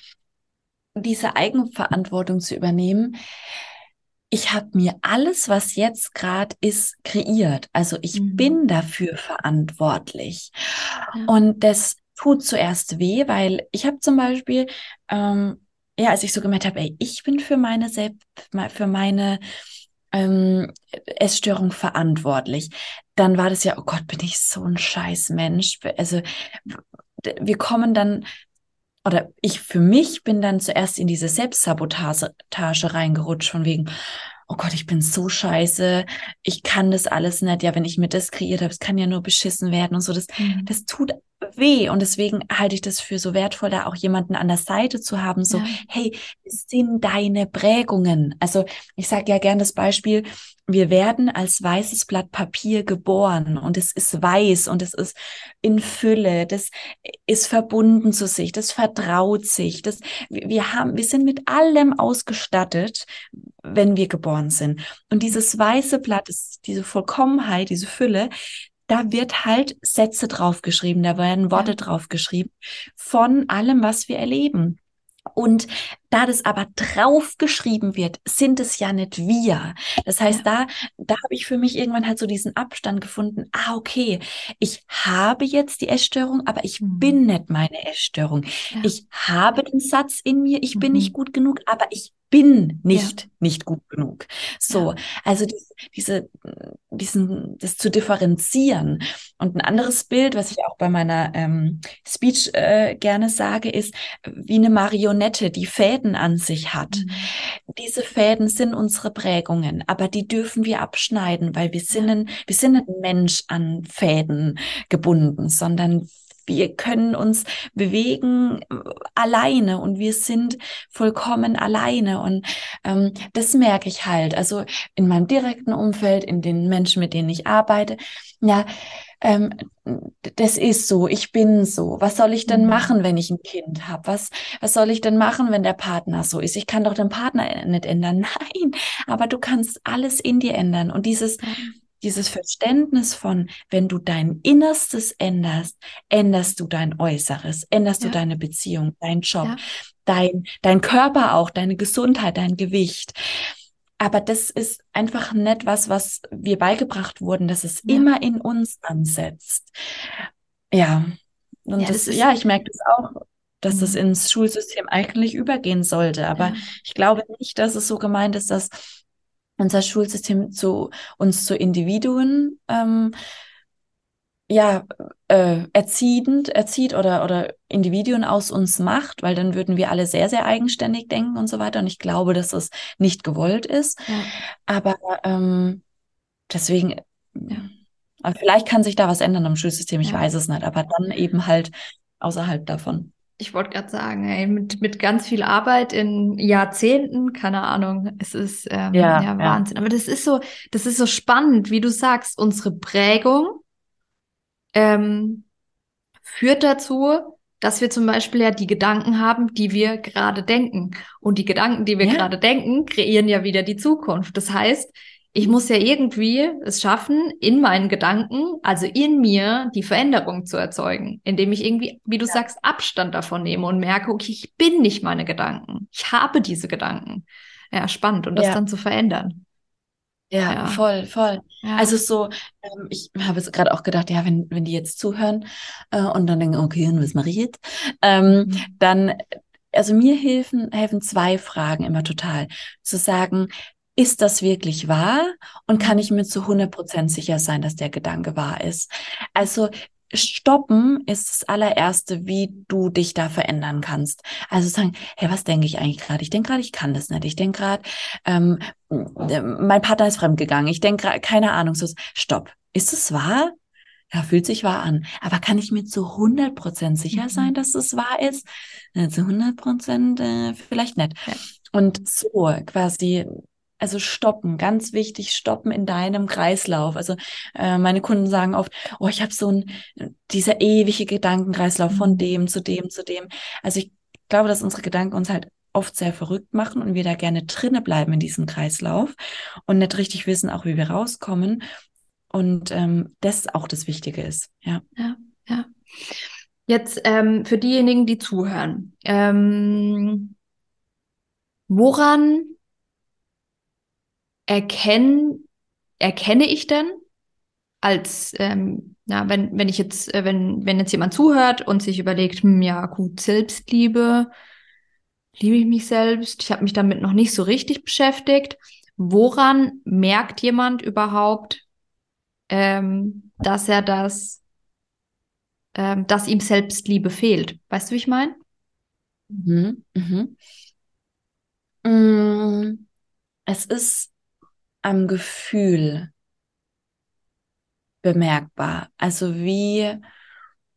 Speaker 2: diese Eigenverantwortung zu übernehmen ich habe mir alles, was jetzt gerade ist, kreiert. Also ich mhm. bin dafür verantwortlich. Ja. Und das tut zuerst weh, weil ich habe zum Beispiel, ähm, ja, als ich so gemerkt habe, ey, ich bin für meine Selbst, für meine ähm, Essstörung verantwortlich, dann war das ja, oh Gott, bin ich so ein scheiß Mensch. Also wir kommen dann oder ich für mich bin dann zuerst in diese Selbstsabotage reingerutscht, von wegen, oh Gott, ich bin so scheiße, ich kann das alles nicht. Ja, wenn ich mir das kreiert habe, es kann ja nur beschissen werden und so. Das, mhm. das tut weh. Und deswegen halte ich das für so wertvoll, da auch jemanden an der Seite zu haben, so, ja. hey, es sind deine Prägungen. Also ich sage ja gern das Beispiel, wir werden als weißes Blatt Papier geboren und es ist weiß und es ist in Fülle, das ist verbunden zu sich, das vertraut sich, das, wir haben, wir sind mit allem ausgestattet, wenn wir geboren sind. Und dieses weiße Blatt, ist diese Vollkommenheit, diese Fülle, da wird halt Sätze draufgeschrieben, da werden Worte ja. draufgeschrieben von allem, was wir erleben. Und da das aber draufgeschrieben wird, sind es ja nicht wir. Das heißt, ja. da, da habe ich für mich irgendwann halt so diesen Abstand gefunden. Ah, okay, ich habe jetzt die Essstörung, aber ich mhm. bin nicht meine Essstörung. Ja. Ich habe den Satz in mir, ich mhm. bin nicht gut genug, aber ich bin nicht ja. nicht gut genug. So, ja. also die, diese, diesen, das zu differenzieren. Und ein anderes Bild, was ich auch bei meiner ähm, Speech äh, gerne sage, ist wie eine Marionette, die Fäden an sich hat. Mhm. Diese Fäden sind unsere Prägungen, aber die dürfen wir abschneiden, weil wir sind, ein, wir sind nicht ein Mensch an Fäden gebunden, sondern wir können uns bewegen äh, alleine und wir sind vollkommen alleine. Und ähm, das merke ich halt. Also in meinem direkten Umfeld, in den Menschen, mit denen ich arbeite, ja, ähm, das ist so, ich bin so. Was soll ich denn mhm. machen, wenn ich ein Kind habe? Was, was soll ich denn machen, wenn der Partner so ist? Ich kann doch den Partner nicht ändern. Nein, aber du kannst alles in dir ändern. Und dieses, dieses Verständnis von, wenn du dein Innerstes änderst, änderst du dein Äußeres, änderst ja. du deine Beziehung, deinen Job, ja. dein, dein Körper auch, deine Gesundheit, dein Gewicht. Aber das ist einfach nicht was, was wir beigebracht wurden, dass es ja. immer in uns ansetzt. Ja. Und ja, das, das ja, ich merke das auch, dass mhm. das ins Schulsystem eigentlich übergehen sollte. Aber ja. ich glaube nicht, dass es so gemeint ist, dass unser Schulsystem zu uns zu Individuen ähm, ja, äh, erziehend, erzieht oder, oder Individuen aus uns macht, weil dann würden wir alle sehr, sehr eigenständig denken und so weiter. Und ich glaube, dass es nicht gewollt ist. Ja. Aber ähm, deswegen, ja. aber vielleicht kann sich da was ändern am Schulsystem, ich ja. weiß es nicht, aber dann eben halt außerhalb davon.
Speaker 1: Ich wollte gerade sagen, ey, mit, mit ganz viel Arbeit in Jahrzehnten, keine Ahnung, es ist ähm, ja, ja, Wahnsinn. Aber das ist so, das ist so spannend, wie du sagst, unsere Prägung ähm, führt dazu, dass wir zum Beispiel ja die Gedanken haben, die wir gerade denken. Und die Gedanken, die wir ja. gerade denken, kreieren ja wieder die Zukunft. Das heißt, ich muss ja irgendwie es schaffen, in meinen Gedanken, also in mir, die Veränderung zu erzeugen, indem ich irgendwie, wie du ja. sagst, Abstand davon nehme und merke, okay, ich bin nicht meine Gedanken. Ich habe diese Gedanken. Ja, spannend. Und das ja. dann zu verändern.
Speaker 2: Ja, ja, voll, voll. Also so, ähm, ich habe jetzt gerade auch gedacht, ja, wenn, wenn die jetzt zuhören äh, und dann denken, okay, und was mache ich jetzt? Ähm, mhm. Dann, also mir helfen, helfen zwei Fragen immer total. Zu sagen, ist das wirklich wahr? Und kann ich mir zu 100 Prozent sicher sein, dass der Gedanke wahr ist? Also Stoppen ist das allererste, wie du dich da verändern kannst. Also sagen, hey, was denke ich eigentlich gerade? Ich denke gerade, ich kann das nicht. Ich denke gerade, ähm, mein Partner ist fremdgegangen. Ich denke gerade, keine Ahnung, so, stopp. Ist es wahr? Ja, fühlt sich wahr an. Aber kann ich mir zu 100 Prozent sicher sein, mhm. dass es wahr ist? Äh, zu 100 Prozent äh, vielleicht nicht. Und so quasi also stoppen, ganz wichtig, stoppen in deinem Kreislauf. Also äh, meine Kunden sagen oft, oh, ich habe so ein, dieser ewige Gedankenkreislauf von mhm. dem zu dem zu dem. Also ich glaube, dass unsere Gedanken uns halt oft sehr verrückt machen und wir da gerne drinne bleiben in diesem Kreislauf und nicht richtig wissen, auch wie wir rauskommen. Und ähm, das auch das Wichtige ist. Ja,
Speaker 1: ja. ja. Jetzt ähm, für diejenigen, die zuhören, ähm, woran erkennen, erkenne ich denn als, ähm, na, wenn, wenn ich jetzt, äh, wenn, wenn jetzt jemand zuhört und sich überlegt, hm, ja, gut, Selbstliebe, liebe ich mich selbst, ich habe mich damit noch nicht so richtig beschäftigt. Woran merkt jemand überhaupt, ähm, dass er das, ähm, dass ihm Selbstliebe fehlt? Weißt du, wie ich meine? Mhm, mhm.
Speaker 2: Mm, es ist am Gefühl bemerkbar? Also wie,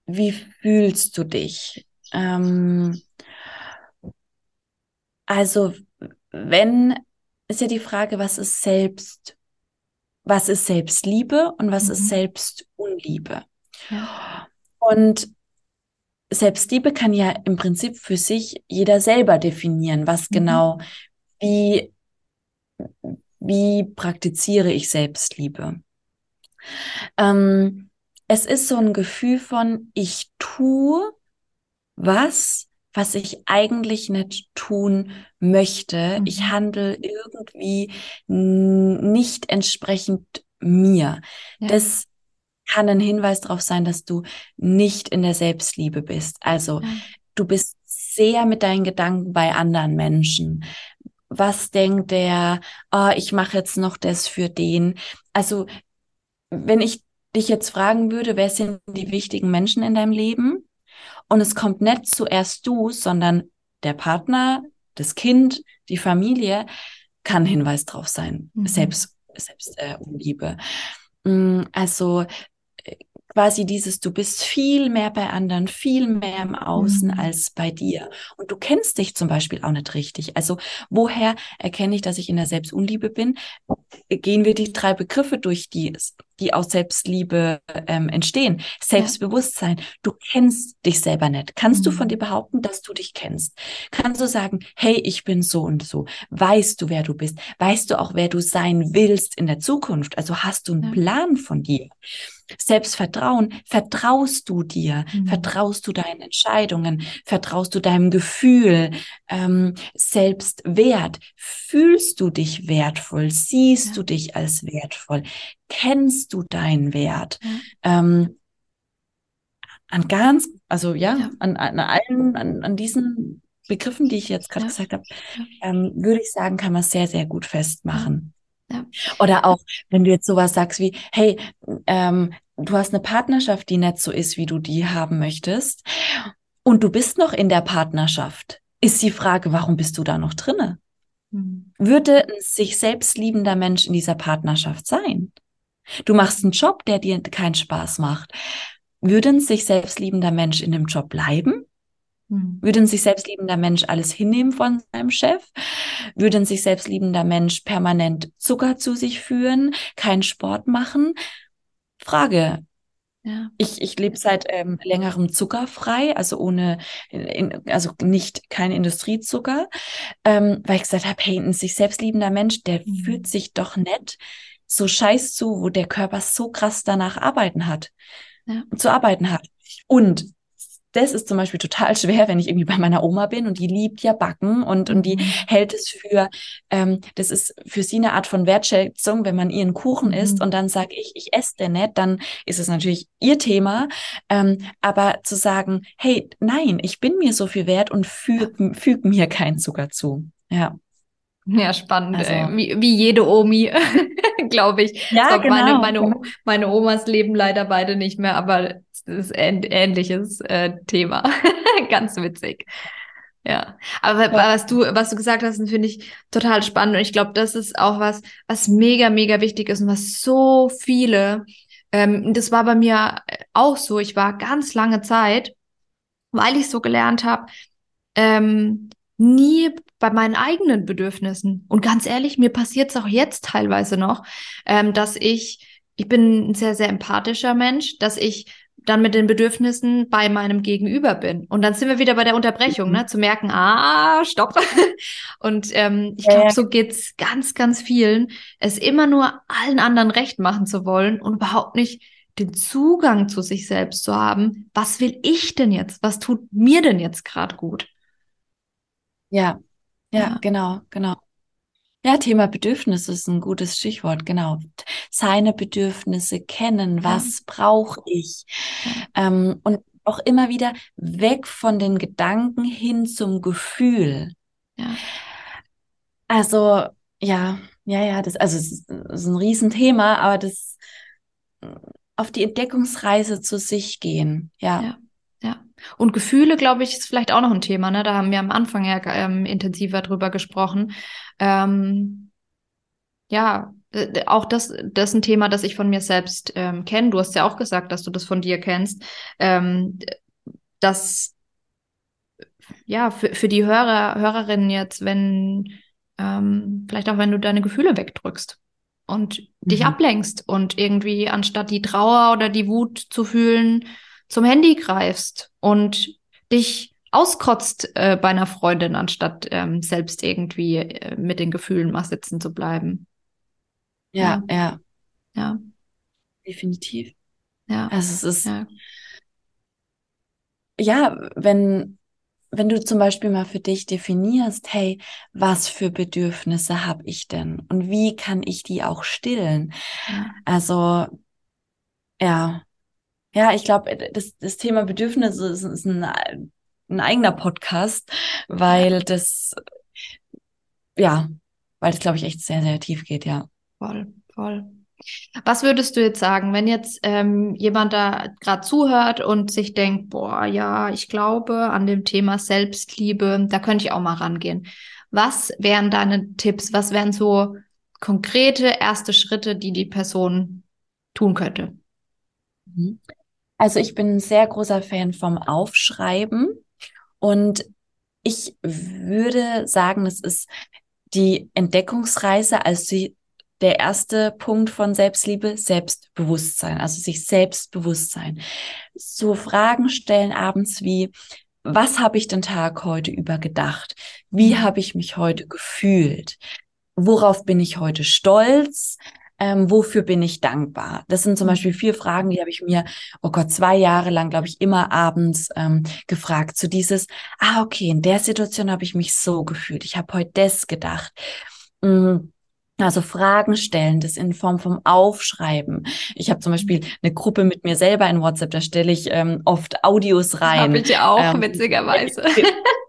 Speaker 2: wie fühlst du dich? Ähm, also wenn, ist ja die Frage, was ist selbst, was ist Selbstliebe und was mhm. ist Selbstunliebe? Ja. Und Selbstliebe kann ja im Prinzip für sich jeder selber definieren, was mhm. genau, wie, wie praktiziere ich Selbstliebe? Ähm, es ist so ein Gefühl von, ich tue was, was ich eigentlich nicht tun möchte. Mhm. Ich handle irgendwie nicht entsprechend mir. Ja. Das kann ein Hinweis darauf sein, dass du nicht in der Selbstliebe bist. Also ja. du bist sehr mit deinen Gedanken bei anderen Menschen was denkt der, oh, ich mache jetzt noch das für den. Also wenn ich dich jetzt fragen würde, wer sind die wichtigen Menschen in deinem Leben? Und es kommt nicht zuerst du, sondern der Partner, das Kind, die Familie, kann Hinweis drauf sein. Mhm. Selbst, selbst äh, Liebe. Mm, also quasi dieses, du bist viel mehr bei anderen, viel mehr im Außen
Speaker 1: Mhm.
Speaker 2: als bei dir. Und du kennst dich zum Beispiel auch nicht richtig. Also woher erkenne ich, dass ich in der Selbstunliebe bin? Gehen wir die drei Begriffe durch, die, die aus Selbstliebe ähm, entstehen. Selbstbewusstsein. Du kennst dich selber nicht. Kannst du von
Speaker 1: Mhm.
Speaker 2: dir behaupten, dass du dich kennst? Kannst du sagen, hey, ich bin so und so? Weißt du, wer du bist? Weißt du auch, wer du sein willst in der Zukunft? Also hast du einen
Speaker 1: Ja.
Speaker 2: Plan von dir? Selbstvertrauen, vertraust du dir,
Speaker 1: Mhm.
Speaker 2: vertraust du deinen Entscheidungen, vertraust du deinem Gefühl, ähm, Selbstwert, fühlst du dich wertvoll, siehst
Speaker 1: Ja.
Speaker 2: du dich als wertvoll, kennst du deinen Wert,
Speaker 1: Ja.
Speaker 2: ähm, an ganz, also ja,
Speaker 1: Ja.
Speaker 2: An, an allen, an, an diesen Begriffen, die ich jetzt gerade
Speaker 1: Ja.
Speaker 2: gesagt habe, ähm, würde ich sagen, kann man sehr, sehr gut festmachen.
Speaker 1: Ja.
Speaker 2: Oder auch, wenn du jetzt sowas sagst wie, hey, ähm, du hast eine Partnerschaft, die nicht so ist, wie du die haben möchtest, und du bist noch in der Partnerschaft, ist die Frage, warum bist du da noch drinne?
Speaker 1: Mhm.
Speaker 2: Würde ein sich selbst liebender Mensch in dieser Partnerschaft sein? Du machst einen Job, der dir keinen Spaß macht. Würde ein sich selbstliebender Mensch in dem Job bleiben?
Speaker 1: Mhm.
Speaker 2: Würde ein sich selbstliebender Mensch alles hinnehmen von seinem Chef? Würde ein sich selbstliebender Mensch permanent Zucker zu sich führen, keinen Sport machen? Frage.
Speaker 1: Ja.
Speaker 2: Ich, ich lebe seit ähm, längerem zuckerfrei, also ohne, in, also nicht kein Industriezucker, ähm, weil ich gesagt habe, hey, ein sich selbstliebender Mensch, der
Speaker 1: Mhm.
Speaker 2: fühlt sich doch nett so scheiß zu, wo der Körper so krass danach arbeiten hat,
Speaker 1: Ja.
Speaker 2: zu arbeiten hat. Und das ist zum Beispiel total schwer, wenn ich irgendwie bei meiner Oma bin und die liebt ja Backen und, und die
Speaker 1: Mhm.
Speaker 2: hält es für, ähm, das ist für sie eine Art von Wertschätzung, wenn man ihren Kuchen
Speaker 1: Mhm.
Speaker 2: isst und dann sage ich, ich esse den nicht, dann ist es natürlich ihr Thema. Ähm, aber zu sagen, hey, nein, ich bin mir so viel wert und füg, füg mir keinen Zucker zu. Ja.
Speaker 1: Ja, spannend.
Speaker 2: Also-
Speaker 1: wie, wie jede Omi, glaube ich.
Speaker 2: Ja,
Speaker 1: So, Meine,
Speaker 2: genau,
Speaker 1: meine,
Speaker 2: genau.
Speaker 1: meine Omas leben leider beide nicht mehr, aber es ist ein ähnliches äh, Thema. Ganz witzig. Ja, aber was du, was du gesagt hast, finde ich total spannend. Und ich glaube, das ist auch was, was mega, mega wichtig ist und was so viele, ähm, das war bei mir auch so. Ich war ganz lange Zeit, weil ich so gelernt habe, ähm, nie bei meinen eigenen Bedürfnissen. Und ganz ehrlich, mir passiert es auch jetzt teilweise noch, ähm, dass ich, ich bin ein sehr, sehr empathischer Mensch, dass ich dann mit den Bedürfnissen bei meinem Gegenüber bin. Und dann sind wir wieder bei der Unterbrechung,
Speaker 2: Mhm.
Speaker 1: ne? Zu merken, ah, stopp. Und ähm, ich glaube, so geht's ganz, ganz vielen, es immer nur allen anderen recht machen zu wollen und überhaupt nicht den Zugang zu sich selbst zu haben. Was will ich denn jetzt? Was tut mir denn jetzt gerade gut?
Speaker 2: Ja, ja,
Speaker 1: Ja.
Speaker 2: genau, genau. Ja, Thema Bedürfnisse ist ein gutes Stichwort, genau. Seine Bedürfnisse kennen,
Speaker 1: Ja.
Speaker 2: was brauche ich? Ähm, und auch immer wieder weg von den Gedanken hin zum Gefühl.
Speaker 1: Ja.
Speaker 2: Also, ja, ja, ja, das, also es ist, ist ein Riesenthema, aber das auf die Entdeckungsreise zu sich gehen, ja.
Speaker 1: Und Gefühle, glaube ich, ist vielleicht auch noch ein Thema, ne? Da haben wir am Anfang ja ähm, intensiver drüber gesprochen. Ähm, ja, äh, auch das, das ist ein Thema, das ich von mir selbst ähm, kenne. Du hast ja auch gesagt, dass du das von dir kennst. Ähm, dass ja für, für die Hörer, Hörerinnen jetzt, wenn ähm, vielleicht auch wenn du deine Gefühle wegdrückst und dich
Speaker 2: Mhm.
Speaker 1: ablenkst und irgendwie anstatt die Trauer oder die Wut zu fühlen, zum Handy greifst und dich auskotzt äh, bei einer Freundin, anstatt ähm, selbst irgendwie äh, mit den Gefühlen mal sitzen zu bleiben.
Speaker 2: Ja, ja,
Speaker 1: Ja,
Speaker 2: definitiv.
Speaker 1: ja,
Speaker 2: Also es ist,
Speaker 1: ja,
Speaker 2: ja, wenn, wenn du zum Beispiel mal für dich definierst, hey, was für Bedürfnisse habe ich denn und wie kann ich die auch stillen?
Speaker 1: ja,
Speaker 2: Also, ja, ja, ich glaube, das, das Thema Bedürfnisse ist, ist ein, ein eigener Podcast, weil das, ja, weil das, glaube ich, echt sehr, sehr tief geht, ja.
Speaker 1: voll, voll. Was würdest du jetzt sagen, wenn jetzt ähm, jemand da gerade zuhört und sich denkt, boah, ja, ich glaube an dem Thema Selbstliebe, da könnte ich auch mal rangehen. Was wären deine Tipps? Was wären so konkrete erste Schritte, die die Person tun könnte?
Speaker 2: Mhm. Also ich bin ein sehr großer Fan vom Aufschreiben und ich würde sagen, das ist die Entdeckungsreise, also die, der erste Punkt von Selbstliebe, Selbstbewusstsein, also sich Selbstbewusstsein. So Fragen stellen abends wie, was habe ich den Tag heute über gedacht? Wie mhm. habe ich mich heute gefühlt? Worauf bin ich heute stolz? Ähm, wofür bin ich dankbar? Das sind zum mhm. Beispiel vier Fragen, die habe ich mir, oh Gott, zwei Jahre lang, glaube ich, immer abends ähm, gefragt. Zu so dieses, ah, okay, in der Situation habe ich mich so gefühlt. Ich habe heute das gedacht. Mhm. Also Fragen stellen, das in Form vom Aufschreiben. Ich habe zum Beispiel eine Gruppe mit mir selber in WhatsApp, da stelle ich ähm, oft Audios rein. Habe
Speaker 1: ich ja auch, ähm, witzigerweise.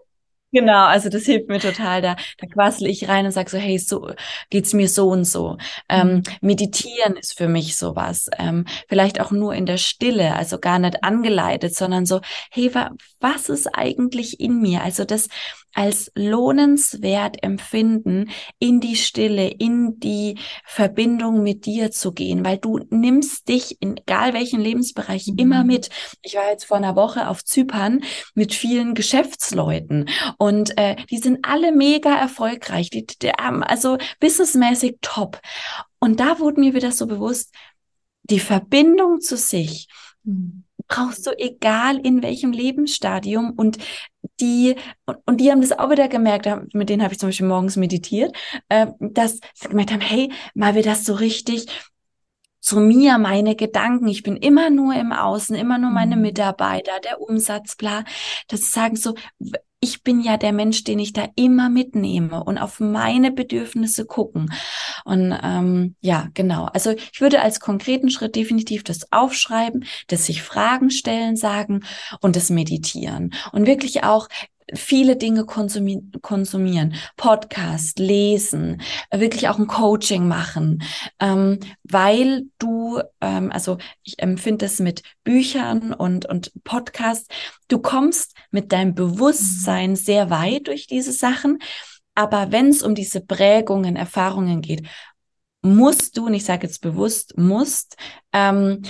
Speaker 2: Genau, also das hilft mir total. Da, da quassel ich rein und sage so, hey, so geht's mir so und so. Ähm, mhm. meditieren ist für mich sowas. Ähm, vielleicht auch nur in der Stille, also gar nicht angeleitet, sondern so, hey, wa was ist eigentlich in mir? Also das als lohnenswert empfinden, in die Stille, in die Verbindung mit dir zu gehen, weil du nimmst dich in egal welchen Lebensbereich mhm. immer mit. Ich war jetzt vor einer Woche auf Zypern mit vielen Geschäftsleuten und äh, die sind alle mega erfolgreich, die, die, also businessmäßig top. Und da wurde mir wieder so bewusst, die Verbindung zu sich, mhm brauchst du egal in welchem Lebensstadium und die und, die haben das auch wieder gemerkt, mit denen habe ich zum Beispiel morgens meditiert, äh, dass sie gemerkt haben, hey, mal wir das so richtig zu mir, meine Gedanken. Ich bin immer nur im Außen, immer nur meine mhm. Mitarbeiter, der Umsatz, bla. Sie sagen so, ich bin ja der Mensch, den ich da immer mitnehme und auf meine Bedürfnisse gucken. Und ähm, ja, genau. Also ich würde als konkreten Schritt definitiv das Aufschreiben, das sich Fragen stellen sagen und das Meditieren. Und wirklich auch viele Dinge konsumi konsumieren, Podcast, lesen, wirklich auch ein Coaching machen, ähm, weil du, ähm, also ich empfinde es mit Büchern und, und Podcasts, du kommst mit deinem Bewusstsein sehr weit durch diese Sachen, aber wenn es um diese Prägungen, Erfahrungen geht, musst du, und ich sage jetzt bewusst, musst, ähm,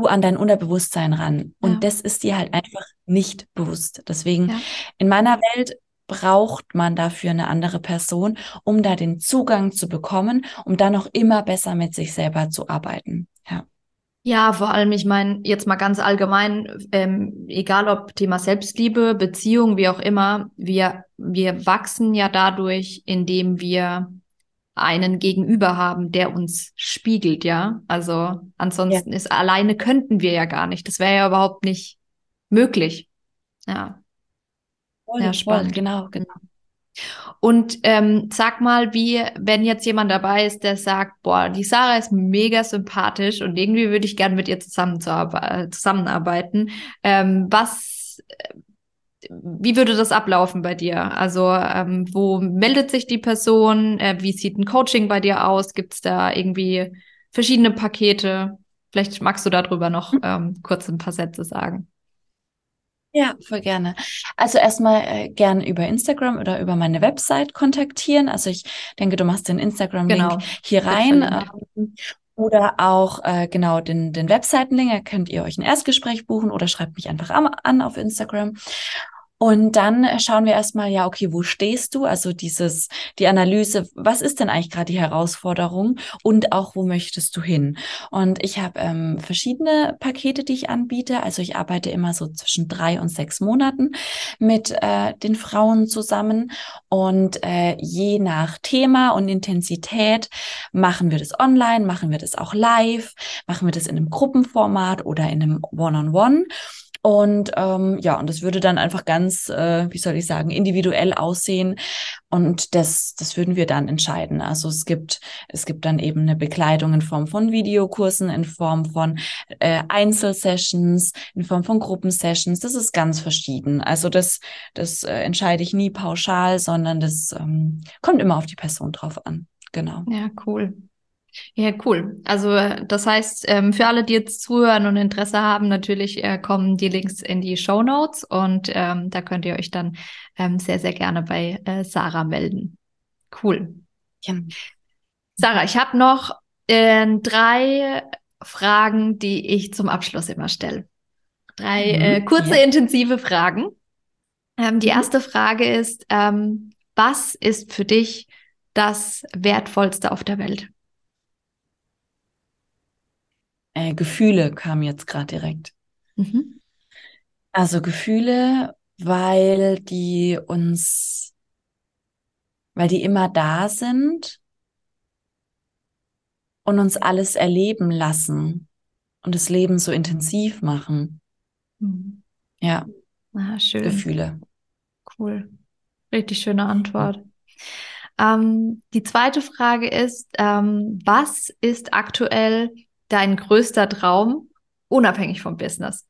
Speaker 2: du an dein Unterbewusstsein ran. Und ja. das ist dir halt einfach nicht bewusst. Deswegen ja. in meiner Welt braucht man dafür eine andere Person, um da den Zugang zu bekommen, um dann noch immer besser mit sich selber zu arbeiten. Ja.
Speaker 1: Ja, vor allem, ich meine, jetzt mal ganz allgemein, ähm, egal ob Thema Selbstliebe, Beziehung, wie auch immer, wir, wir wachsen ja dadurch, indem wir einen Gegenüber haben, der uns spiegelt, ja. Also ansonsten ja. ist alleine könnten wir ja gar nicht. Das wäre ja überhaupt nicht möglich. Ja.
Speaker 2: Voll, ja, spannend. Voll, genau, genau.
Speaker 1: Und ähm, sag mal, wie, wenn jetzt jemand dabei ist, der sagt, boah, die Sarah ist mega sympathisch und irgendwie würde ich gerne mit ihr zusammenarbeiten. Ähm, was, wie würde das ablaufen bei dir? Also, ähm, wo meldet sich die Person? Äh, wie sieht ein Coaching bei dir aus? Gibt es da irgendwie verschiedene Pakete? Vielleicht magst du darüber noch mhm. ähm, kurz ein paar Sätze sagen.
Speaker 2: Ja, voll gerne. Also erstmal äh, gern über Instagram oder über meine Website kontaktieren. Also ich denke, du machst den Instagram-Link genau. hier rein. Ähm, oder auch äh, genau den, den Webseitenlink. Da könnt ihr euch ein Erstgespräch buchen oder schreibt mich einfach an auf Instagram. Und dann schauen wir erstmal, ja, okay, wo stehst du? Also dieses, die Analyse, was ist denn eigentlich gerade die Herausforderung und auch, wo möchtest du hin? Und ich habe ähm, verschiedene Pakete, die ich anbiete. Also ich arbeite immer so zwischen drei und sechs Monaten mit äh, den Frauen zusammen. Und äh, je nach Thema und Intensität machen wir das online, machen wir das auch live, machen wir das in einem Gruppenformat oder in einem One-on-One. -on -One. Und ähm, ja, und das würde dann einfach ganz, äh, wie soll ich sagen, individuell aussehen. Und das, das würden wir dann entscheiden. Also es gibt, es gibt dann eben eine Bekleidung in Form von Videokursen, in Form von äh, Einzelsessions, in Form von Gruppensessions. Das ist ganz verschieden. Also das, das äh, entscheide ich nie pauschal, sondern das ähm, kommt immer auf die Person drauf an. Genau.
Speaker 1: Ja, cool. Ja, cool. Also das heißt, ähm, für alle, die jetzt zuhören und Interesse haben, natürlich äh, kommen die Links in die Show Notes und ähm, da könnt ihr euch dann ähm, sehr, sehr gerne bei äh, Sarah melden. Cool. Ja. Sarah, ich habe noch äh, drei Fragen, die ich zum Abschluss immer stelle. Drei mhm, äh, kurze, ja. intensive Fragen. Ähm, die mhm. erste Frage ist, ähm, was ist für dich das Wertvollste auf der Welt?
Speaker 2: Äh, Gefühle kamen jetzt gerade direkt. Mhm. Also Gefühle, weil die uns, weil die immer da sind und uns alles erleben lassen und das Leben so intensiv machen. Mhm. Ja.
Speaker 1: Ah, schön.
Speaker 2: Gefühle.
Speaker 1: Cool. Richtig schöne Antwort. Ähm, die zweite Frage ist, ähm, was ist aktuell dein größter Traum, unabhängig vom Business?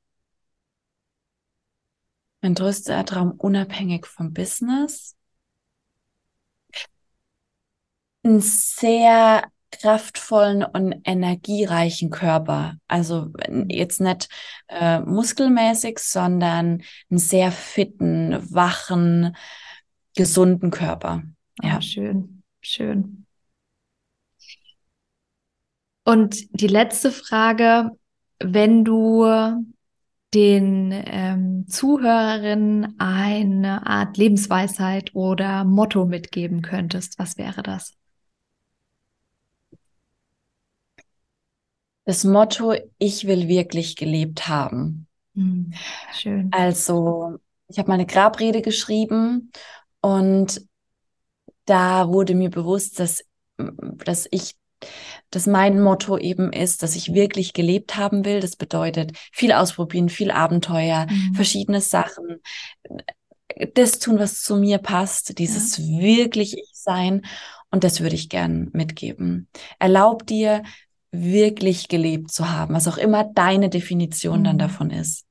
Speaker 2: Mein größter Traum, unabhängig vom Business? Ein sehr kraftvollen und energiereichen Körper. Also jetzt nicht äh, muskelmäßig, sondern einen sehr fitten, wachen, gesunden Körper.
Speaker 1: Ah, ja, schön, schön. Und die letzte Frage, wenn du den ähm, Zuhörerinnen eine Art Lebensweisheit oder Motto mitgeben könntest, was wäre das?
Speaker 2: das Motto, ich will wirklich gelebt haben.
Speaker 1: Hm, schön.
Speaker 2: Also, ich habe meine Grabrede geschrieben und da wurde mir bewusst, dass, dass ich, dass mein Motto eben ist, dass ich wirklich gelebt haben will. Das bedeutet viel ausprobieren, viel Abenteuer, mhm. verschiedene Sachen, das tun, was zu mir passt, dieses ja. wirklich ich sein. Und das würde ich gern mitgeben. Erlaub dir, wirklich gelebt zu haben, was auch immer deine Definition mhm. dann davon ist.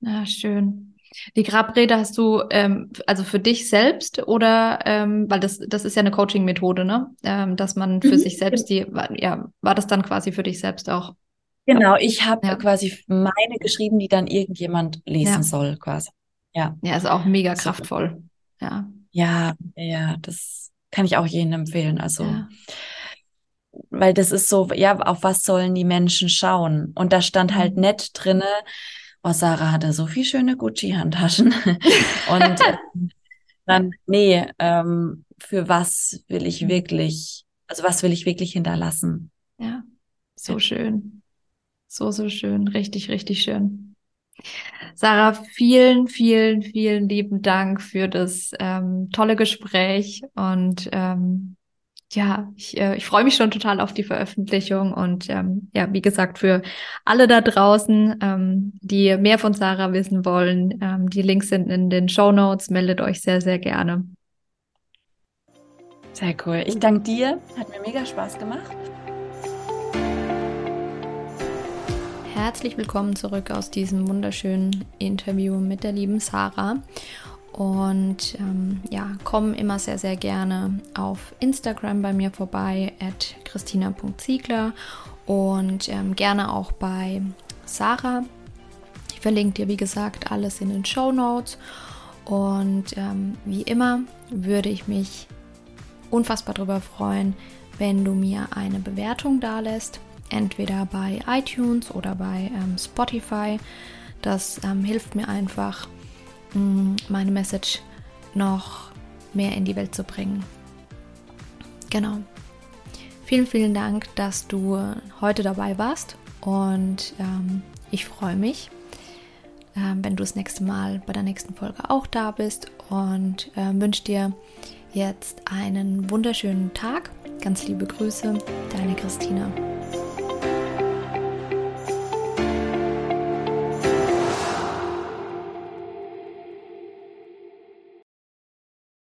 Speaker 1: Ja, schön. Die Grabrede hast du ähm, also für dich selbst oder ähm, weil das das ist ja eine Coaching-Methode, ne? Ähm, dass man für mhm. sich selbst die ja war das dann quasi für dich selbst auch?
Speaker 2: Genau, ich habe ja. quasi meine geschrieben, die dann irgendjemand lesen ja. soll, quasi. Ja.
Speaker 1: Ja, ist auch mega kraftvoll. Ja.
Speaker 2: Ja, ja, das kann ich auch jedem empfehlen. Also ja weil das ist so, ja, auf was sollen die Menschen schauen? Und da stand halt mhm. nett drinne, oh, Sarah hatte so viel schöne Gucci-Handtaschen. und äh, dann, nee, ähm, für was will ich mhm. wirklich, also was will ich wirklich hinterlassen?
Speaker 1: Ja, so schön. So, so schön. Richtig, richtig schön. Sarah, vielen, vielen, vielen lieben Dank für das ähm, tolle Gespräch und ähm, ja, ich, äh, ich freue mich schon total auf die Veröffentlichung und ähm, ja, wie gesagt, für alle da draußen, ähm, die mehr von Sarah wissen wollen, ähm, die Links sind in den Show Notes, meldet euch sehr, sehr gerne.
Speaker 2: Sehr cool. Ich danke dir, hat mir mega Spaß gemacht.
Speaker 1: Herzlich willkommen zurück aus diesem wunderschönen Interview mit der lieben Sarah und ähm, ja, kommen immer sehr, sehr gerne auf Instagram bei mir vorbei, at christina.ziegler und ähm, gerne auch bei Sarah. Ich verlinke dir, wie gesagt, alles in den Show Notes. Und ähm, wie immer würde ich mich unfassbar darüber freuen, wenn du mir eine Bewertung da lässt, entweder bei iTunes oder bei ähm, Spotify. Das ähm, hilft mir einfach, meine Message noch mehr in die Welt zu bringen. Genau. Vielen, vielen Dank, dass du heute dabei warst und ähm, ich freue mich, ähm, wenn du das nächste Mal bei der nächsten Folge auch da bist und äh, wünsche dir jetzt einen wunderschönen Tag. Ganz liebe Grüße, deine Christina.